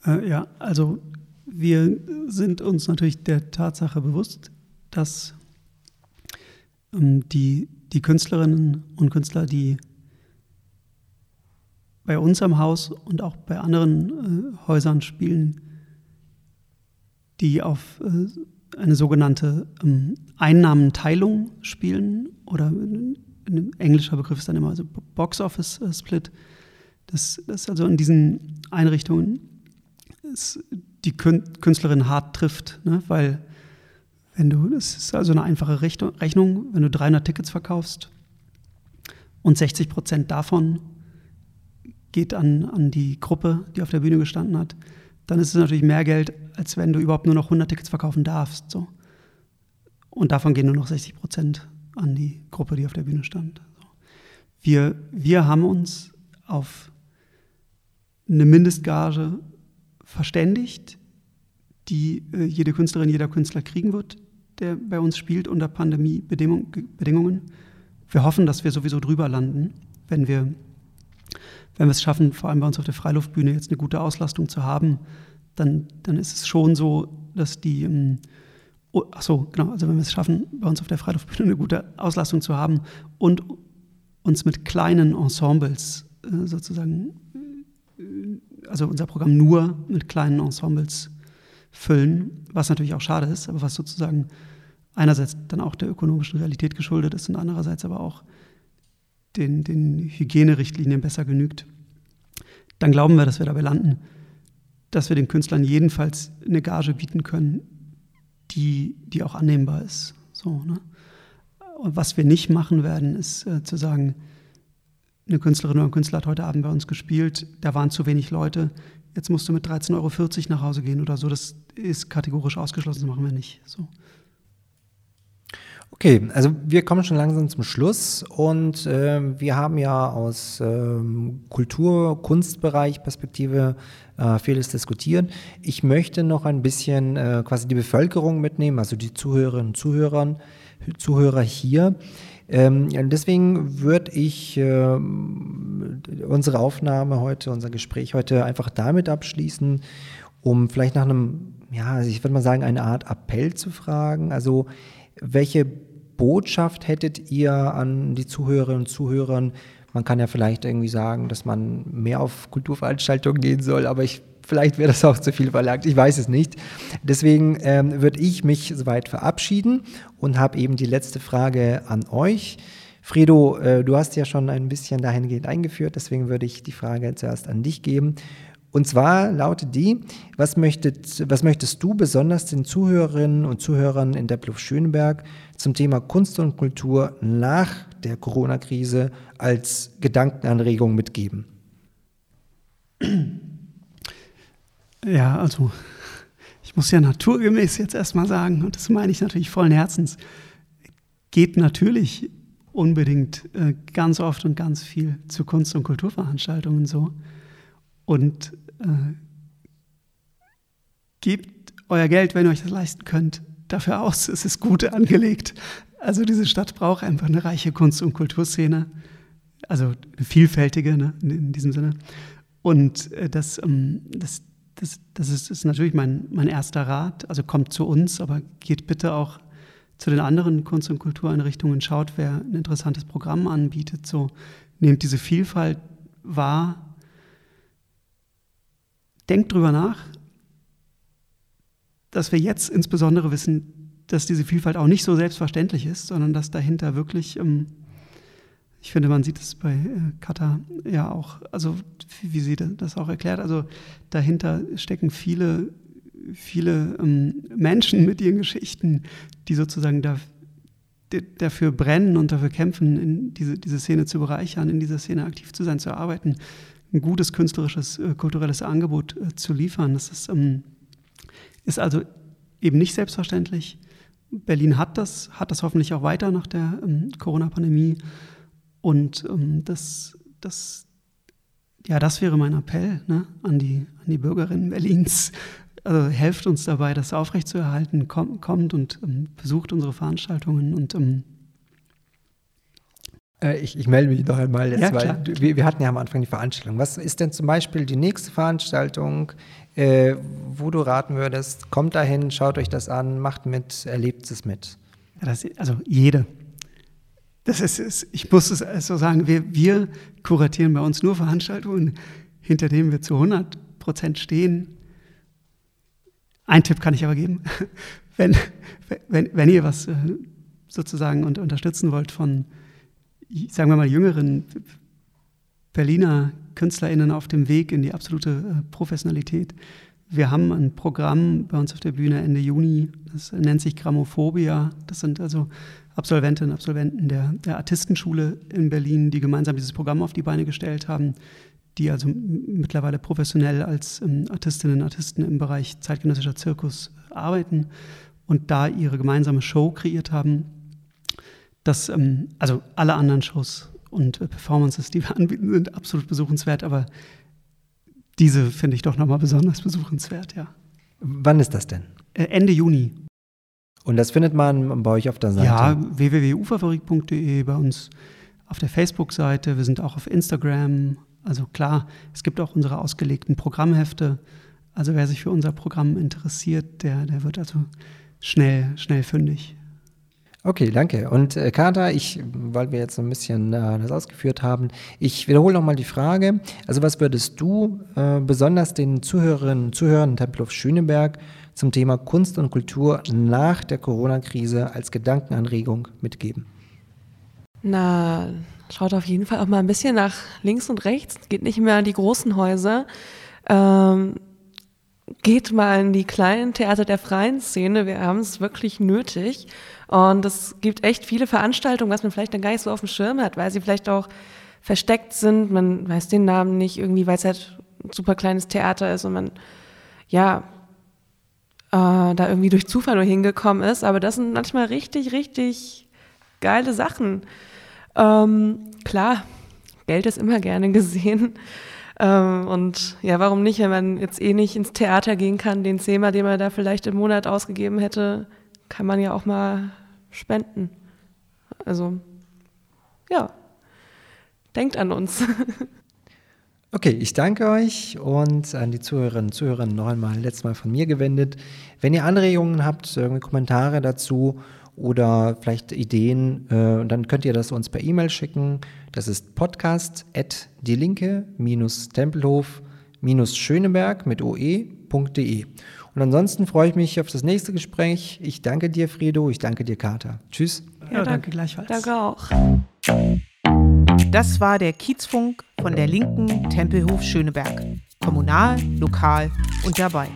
Äh, ja, also wir sind uns natürlich der Tatsache bewusst, dass ähm, die, die Künstlerinnen und Künstler, die bei uns am Haus und auch bei anderen äh, Häusern spielen, die auf äh, eine sogenannte ähm, Einnahmenteilung spielen oder ein englischer Begriff ist dann immer also Box Office äh, Split. Das, das also in diesen Einrichtungen ist die Künstlerin hart trifft, ne? weil wenn du, das ist also eine einfache Rechnung, wenn du 300 Tickets verkaufst und 60 Prozent davon geht an, an die Gruppe, die auf der Bühne gestanden hat, dann ist es natürlich mehr Geld, als wenn du überhaupt nur noch 100 Tickets verkaufen darfst. So. Und davon gehen nur noch 60 Prozent an die Gruppe, die auf der Bühne stand. So. Wir, wir haben uns auf eine Mindestgage verständigt, die äh, jede Künstlerin, jeder Künstler kriegen wird, der bei uns spielt unter Pandemiebedingungen. Wir hoffen, dass wir sowieso drüber landen, wenn wir wenn wir es schaffen, vor allem bei uns auf der Freiluftbühne jetzt eine gute Auslastung zu haben, dann, dann ist es schon so, dass die, ähm, oh, ach so, genau, also wenn wir es schaffen, bei uns auf der Freiluftbühne eine gute Auslastung zu haben und uns mit kleinen Ensembles äh, sozusagen, äh, also unser Programm nur mit kleinen Ensembles füllen, was natürlich auch schade ist, aber was sozusagen einerseits dann auch der ökonomischen Realität geschuldet ist und andererseits aber auch den, den Hygienerichtlinien besser genügt, dann glauben wir, dass wir dabei landen, dass wir den Künstlern jedenfalls eine Gage bieten können, die, die auch annehmbar ist. So, ne? Und was wir nicht machen werden, ist äh, zu sagen, eine Künstlerin oder ein Künstler hat heute Abend bei uns gespielt, da waren zu wenig Leute, jetzt musst du mit 13,40 Euro nach Hause gehen oder so. Das ist kategorisch ausgeschlossen, das machen wir nicht. So. Okay, also wir kommen schon langsam zum Schluss und äh, wir haben ja aus ähm, Kultur-, Kunstbereich Perspektive äh, vieles diskutiert. Ich möchte noch ein bisschen äh, quasi die Bevölkerung mitnehmen, also die Zuhörerinnen und Zuhörer, Zuhörer hier. Ähm, deswegen würde ich äh, unsere Aufnahme heute, unser Gespräch heute einfach damit abschließen, um vielleicht nach einem, ja, also ich würde mal sagen, eine Art Appell zu fragen. Also welche Botschaft hättet ihr an die Zuhörerinnen und Zuhörer? Man kann ja vielleicht irgendwie sagen, dass man mehr auf Kulturveranstaltungen gehen soll, aber ich, vielleicht wäre das auch zu viel verlangt. Ich weiß es nicht. Deswegen ähm, würde ich mich soweit verabschieden und habe eben die letzte Frage an euch. Fredo, äh, du hast ja schon ein bisschen dahingehend eingeführt, deswegen würde ich die Frage zuerst an dich geben. Und zwar lautet die, was, möchtet, was möchtest du besonders den Zuhörerinnen und Zuhörern in Depplow Schöneberg zum Thema Kunst und Kultur nach der Corona-Krise als Gedankenanregung mitgeben? Ja, also ich muss ja naturgemäß jetzt erstmal sagen, und das meine ich natürlich vollen Herzens, geht natürlich unbedingt äh, ganz oft und ganz viel zu Kunst- und Kulturveranstaltungen so. Und gebt euer Geld, wenn ihr euch das leisten könnt, dafür aus. Es ist gut angelegt. Also diese Stadt braucht einfach eine reiche Kunst- und Kulturszene, also eine vielfältige ne, in, diesem Sinne. Und äh, das, ähm, das, das, das ist, ist, natürlich mein, mein erster Rat. Also kommt zu uns, aber geht bitte auch zu den anderen Kunst- und Kultureinrichtungen, schaut, wer ein interessantes Programm anbietet. So nehmt diese Vielfalt wahr, denkt drüber nach, dass wir jetzt insbesondere wissen, dass diese Vielfalt auch nicht so selbstverständlich ist, sondern dass dahinter wirklich, ähm, ich finde, man sieht es bei äh, Kata ja auch, also wie sie das auch erklärt, also dahinter stecken viele, viele ähm, Menschen mit ihren Geschichten, die sozusagen da, dafür brennen und dafür kämpfen, diese, diese Szene zu bereichern, in dieser Szene aktiv zu sein, zu arbeiten ein gutes künstlerisches, äh, kulturelles Angebot äh, zu liefern. Das ist, ähm, ist also eben nicht selbstverständlich. Berlin hat das, hat das hoffentlich auch weiter nach der ähm, Corona-Pandemie. Und ähm, das, das, ja, das wäre mein Appell ne, an, die, an die Bürgerinnen Berlins. also helft uns dabei, das aufrechtzuerhalten, komm, kommt und ähm, besucht unsere Veranstaltungen und ähm, äh, ich, ich, melde mich noch einmal jetzt, ja, weil wir, wir, hatten ja am Anfang die Veranstaltung. Was ist denn zum Beispiel die nächste Veranstaltung, äh, wo du raten würdest, kommt dahin, schaut euch das an, macht mit, erlebt es mit? Das, also jede. Das ist, ist, ich muss es so sagen, wir, wir kuratieren bei uns nur Veranstaltungen, hinter denen wir zu 100 Prozent stehen. Ein Tipp kann ich aber geben. (laughs) Wenn, wenn, wenn ihr was äh, sozusagen unterstützen wollt von, sagen wir mal, jüngeren Berliner KünstlerInnen auf dem Weg in die absolute äh, Professionalität. Wir haben ein Programm bei uns auf der Bühne Ende Juni, das nennt sich Grammophobia. Das sind also Absolventinnen und Absolventen der, der Artistenschule in Berlin, die gemeinsam dieses Programm auf die Beine gestellt haben, die also mittlerweile professionell als ähm, Artistinnen und Artisten im Bereich zeitgenössischer Zirkus arbeiten und da ihre gemeinsame Show kreiert haben. Das, ähm, also alle anderen Shows und äh, Performances, die wir (laughs) anbieten, sind absolut besuchenswert, aber diese finde ich doch nochmal besonders besuchenswert, ja. Wann ist das denn? Äh, Ende Juni. Und das findet man bei euch auf der Seite? Ja, www.uferfabrik.de, bei uns auf der Facebook-Seite. Wir sind auch auf Instagram. Also klar, es gibt auch unsere ausgelegten Programmhefte. Also wer sich für unser Programm interessiert, der, der wird also schnell, schnell fündig. Okay, danke. Und äh, Kater, ich, weil wir jetzt ein bisschen äh, das ausgeführt haben, ich wiederhole nochmal die Frage. Also was würdest du äh, besonders den Zuhörerinnen und Zuhörern Tempelhof Schöneberg zum Thema Kunst und Kultur nach der Corona-Krise als Gedankenanregung mitgeben? Na, schaut auf jeden Fall auch mal ein bisschen nach links und rechts. Geht nicht mehr an die großen Häuser. Ähm, geht mal in die kleinen Theater der freien Szene. Wir haben es wirklich nötig. Und es gibt echt viele Veranstaltungen, was man vielleicht dann gar nicht so auf dem Schirm hat, weil sie vielleicht auch versteckt sind. Man weiß den Namen nicht irgendwie, weil es halt ein super kleines Theater ist und man, ja, äh, da irgendwie durch Zufall nur hingekommen ist. Aber das sind manchmal richtig, richtig geile Sachen. Ähm, klar, Geld ist immer gerne gesehen. Ähm, und ja, warum nicht, wenn man jetzt eh nicht ins Theater gehen kann, den Zehmer, den man da vielleicht im Monat ausgegeben hätte, kann man ja auch mal spenden. Also, ja, denkt an uns. (laughs) Okay, ich danke euch und an die Zuhörerinnen und Zuhörer noch einmal letztes Mal von mir gewendet. Wenn ihr Anregungen habt, irgendwie Kommentare dazu oder vielleicht Ideen, äh, dann könnt ihr das uns per E-Mail schicken. Das ist podcast at die Linke-Tempelhof- Schöneberg mit oe.de. Und ansonsten freue ich mich auf das nächste Gespräch. Ich danke dir, Fredo. Ich danke dir, Kater. Tschüss. Ja, ja danke. danke gleichfalls. Danke auch. Das war der Kiezfunk von der Linken Tempelhof Schöneberg. Kommunal, lokal und dabei.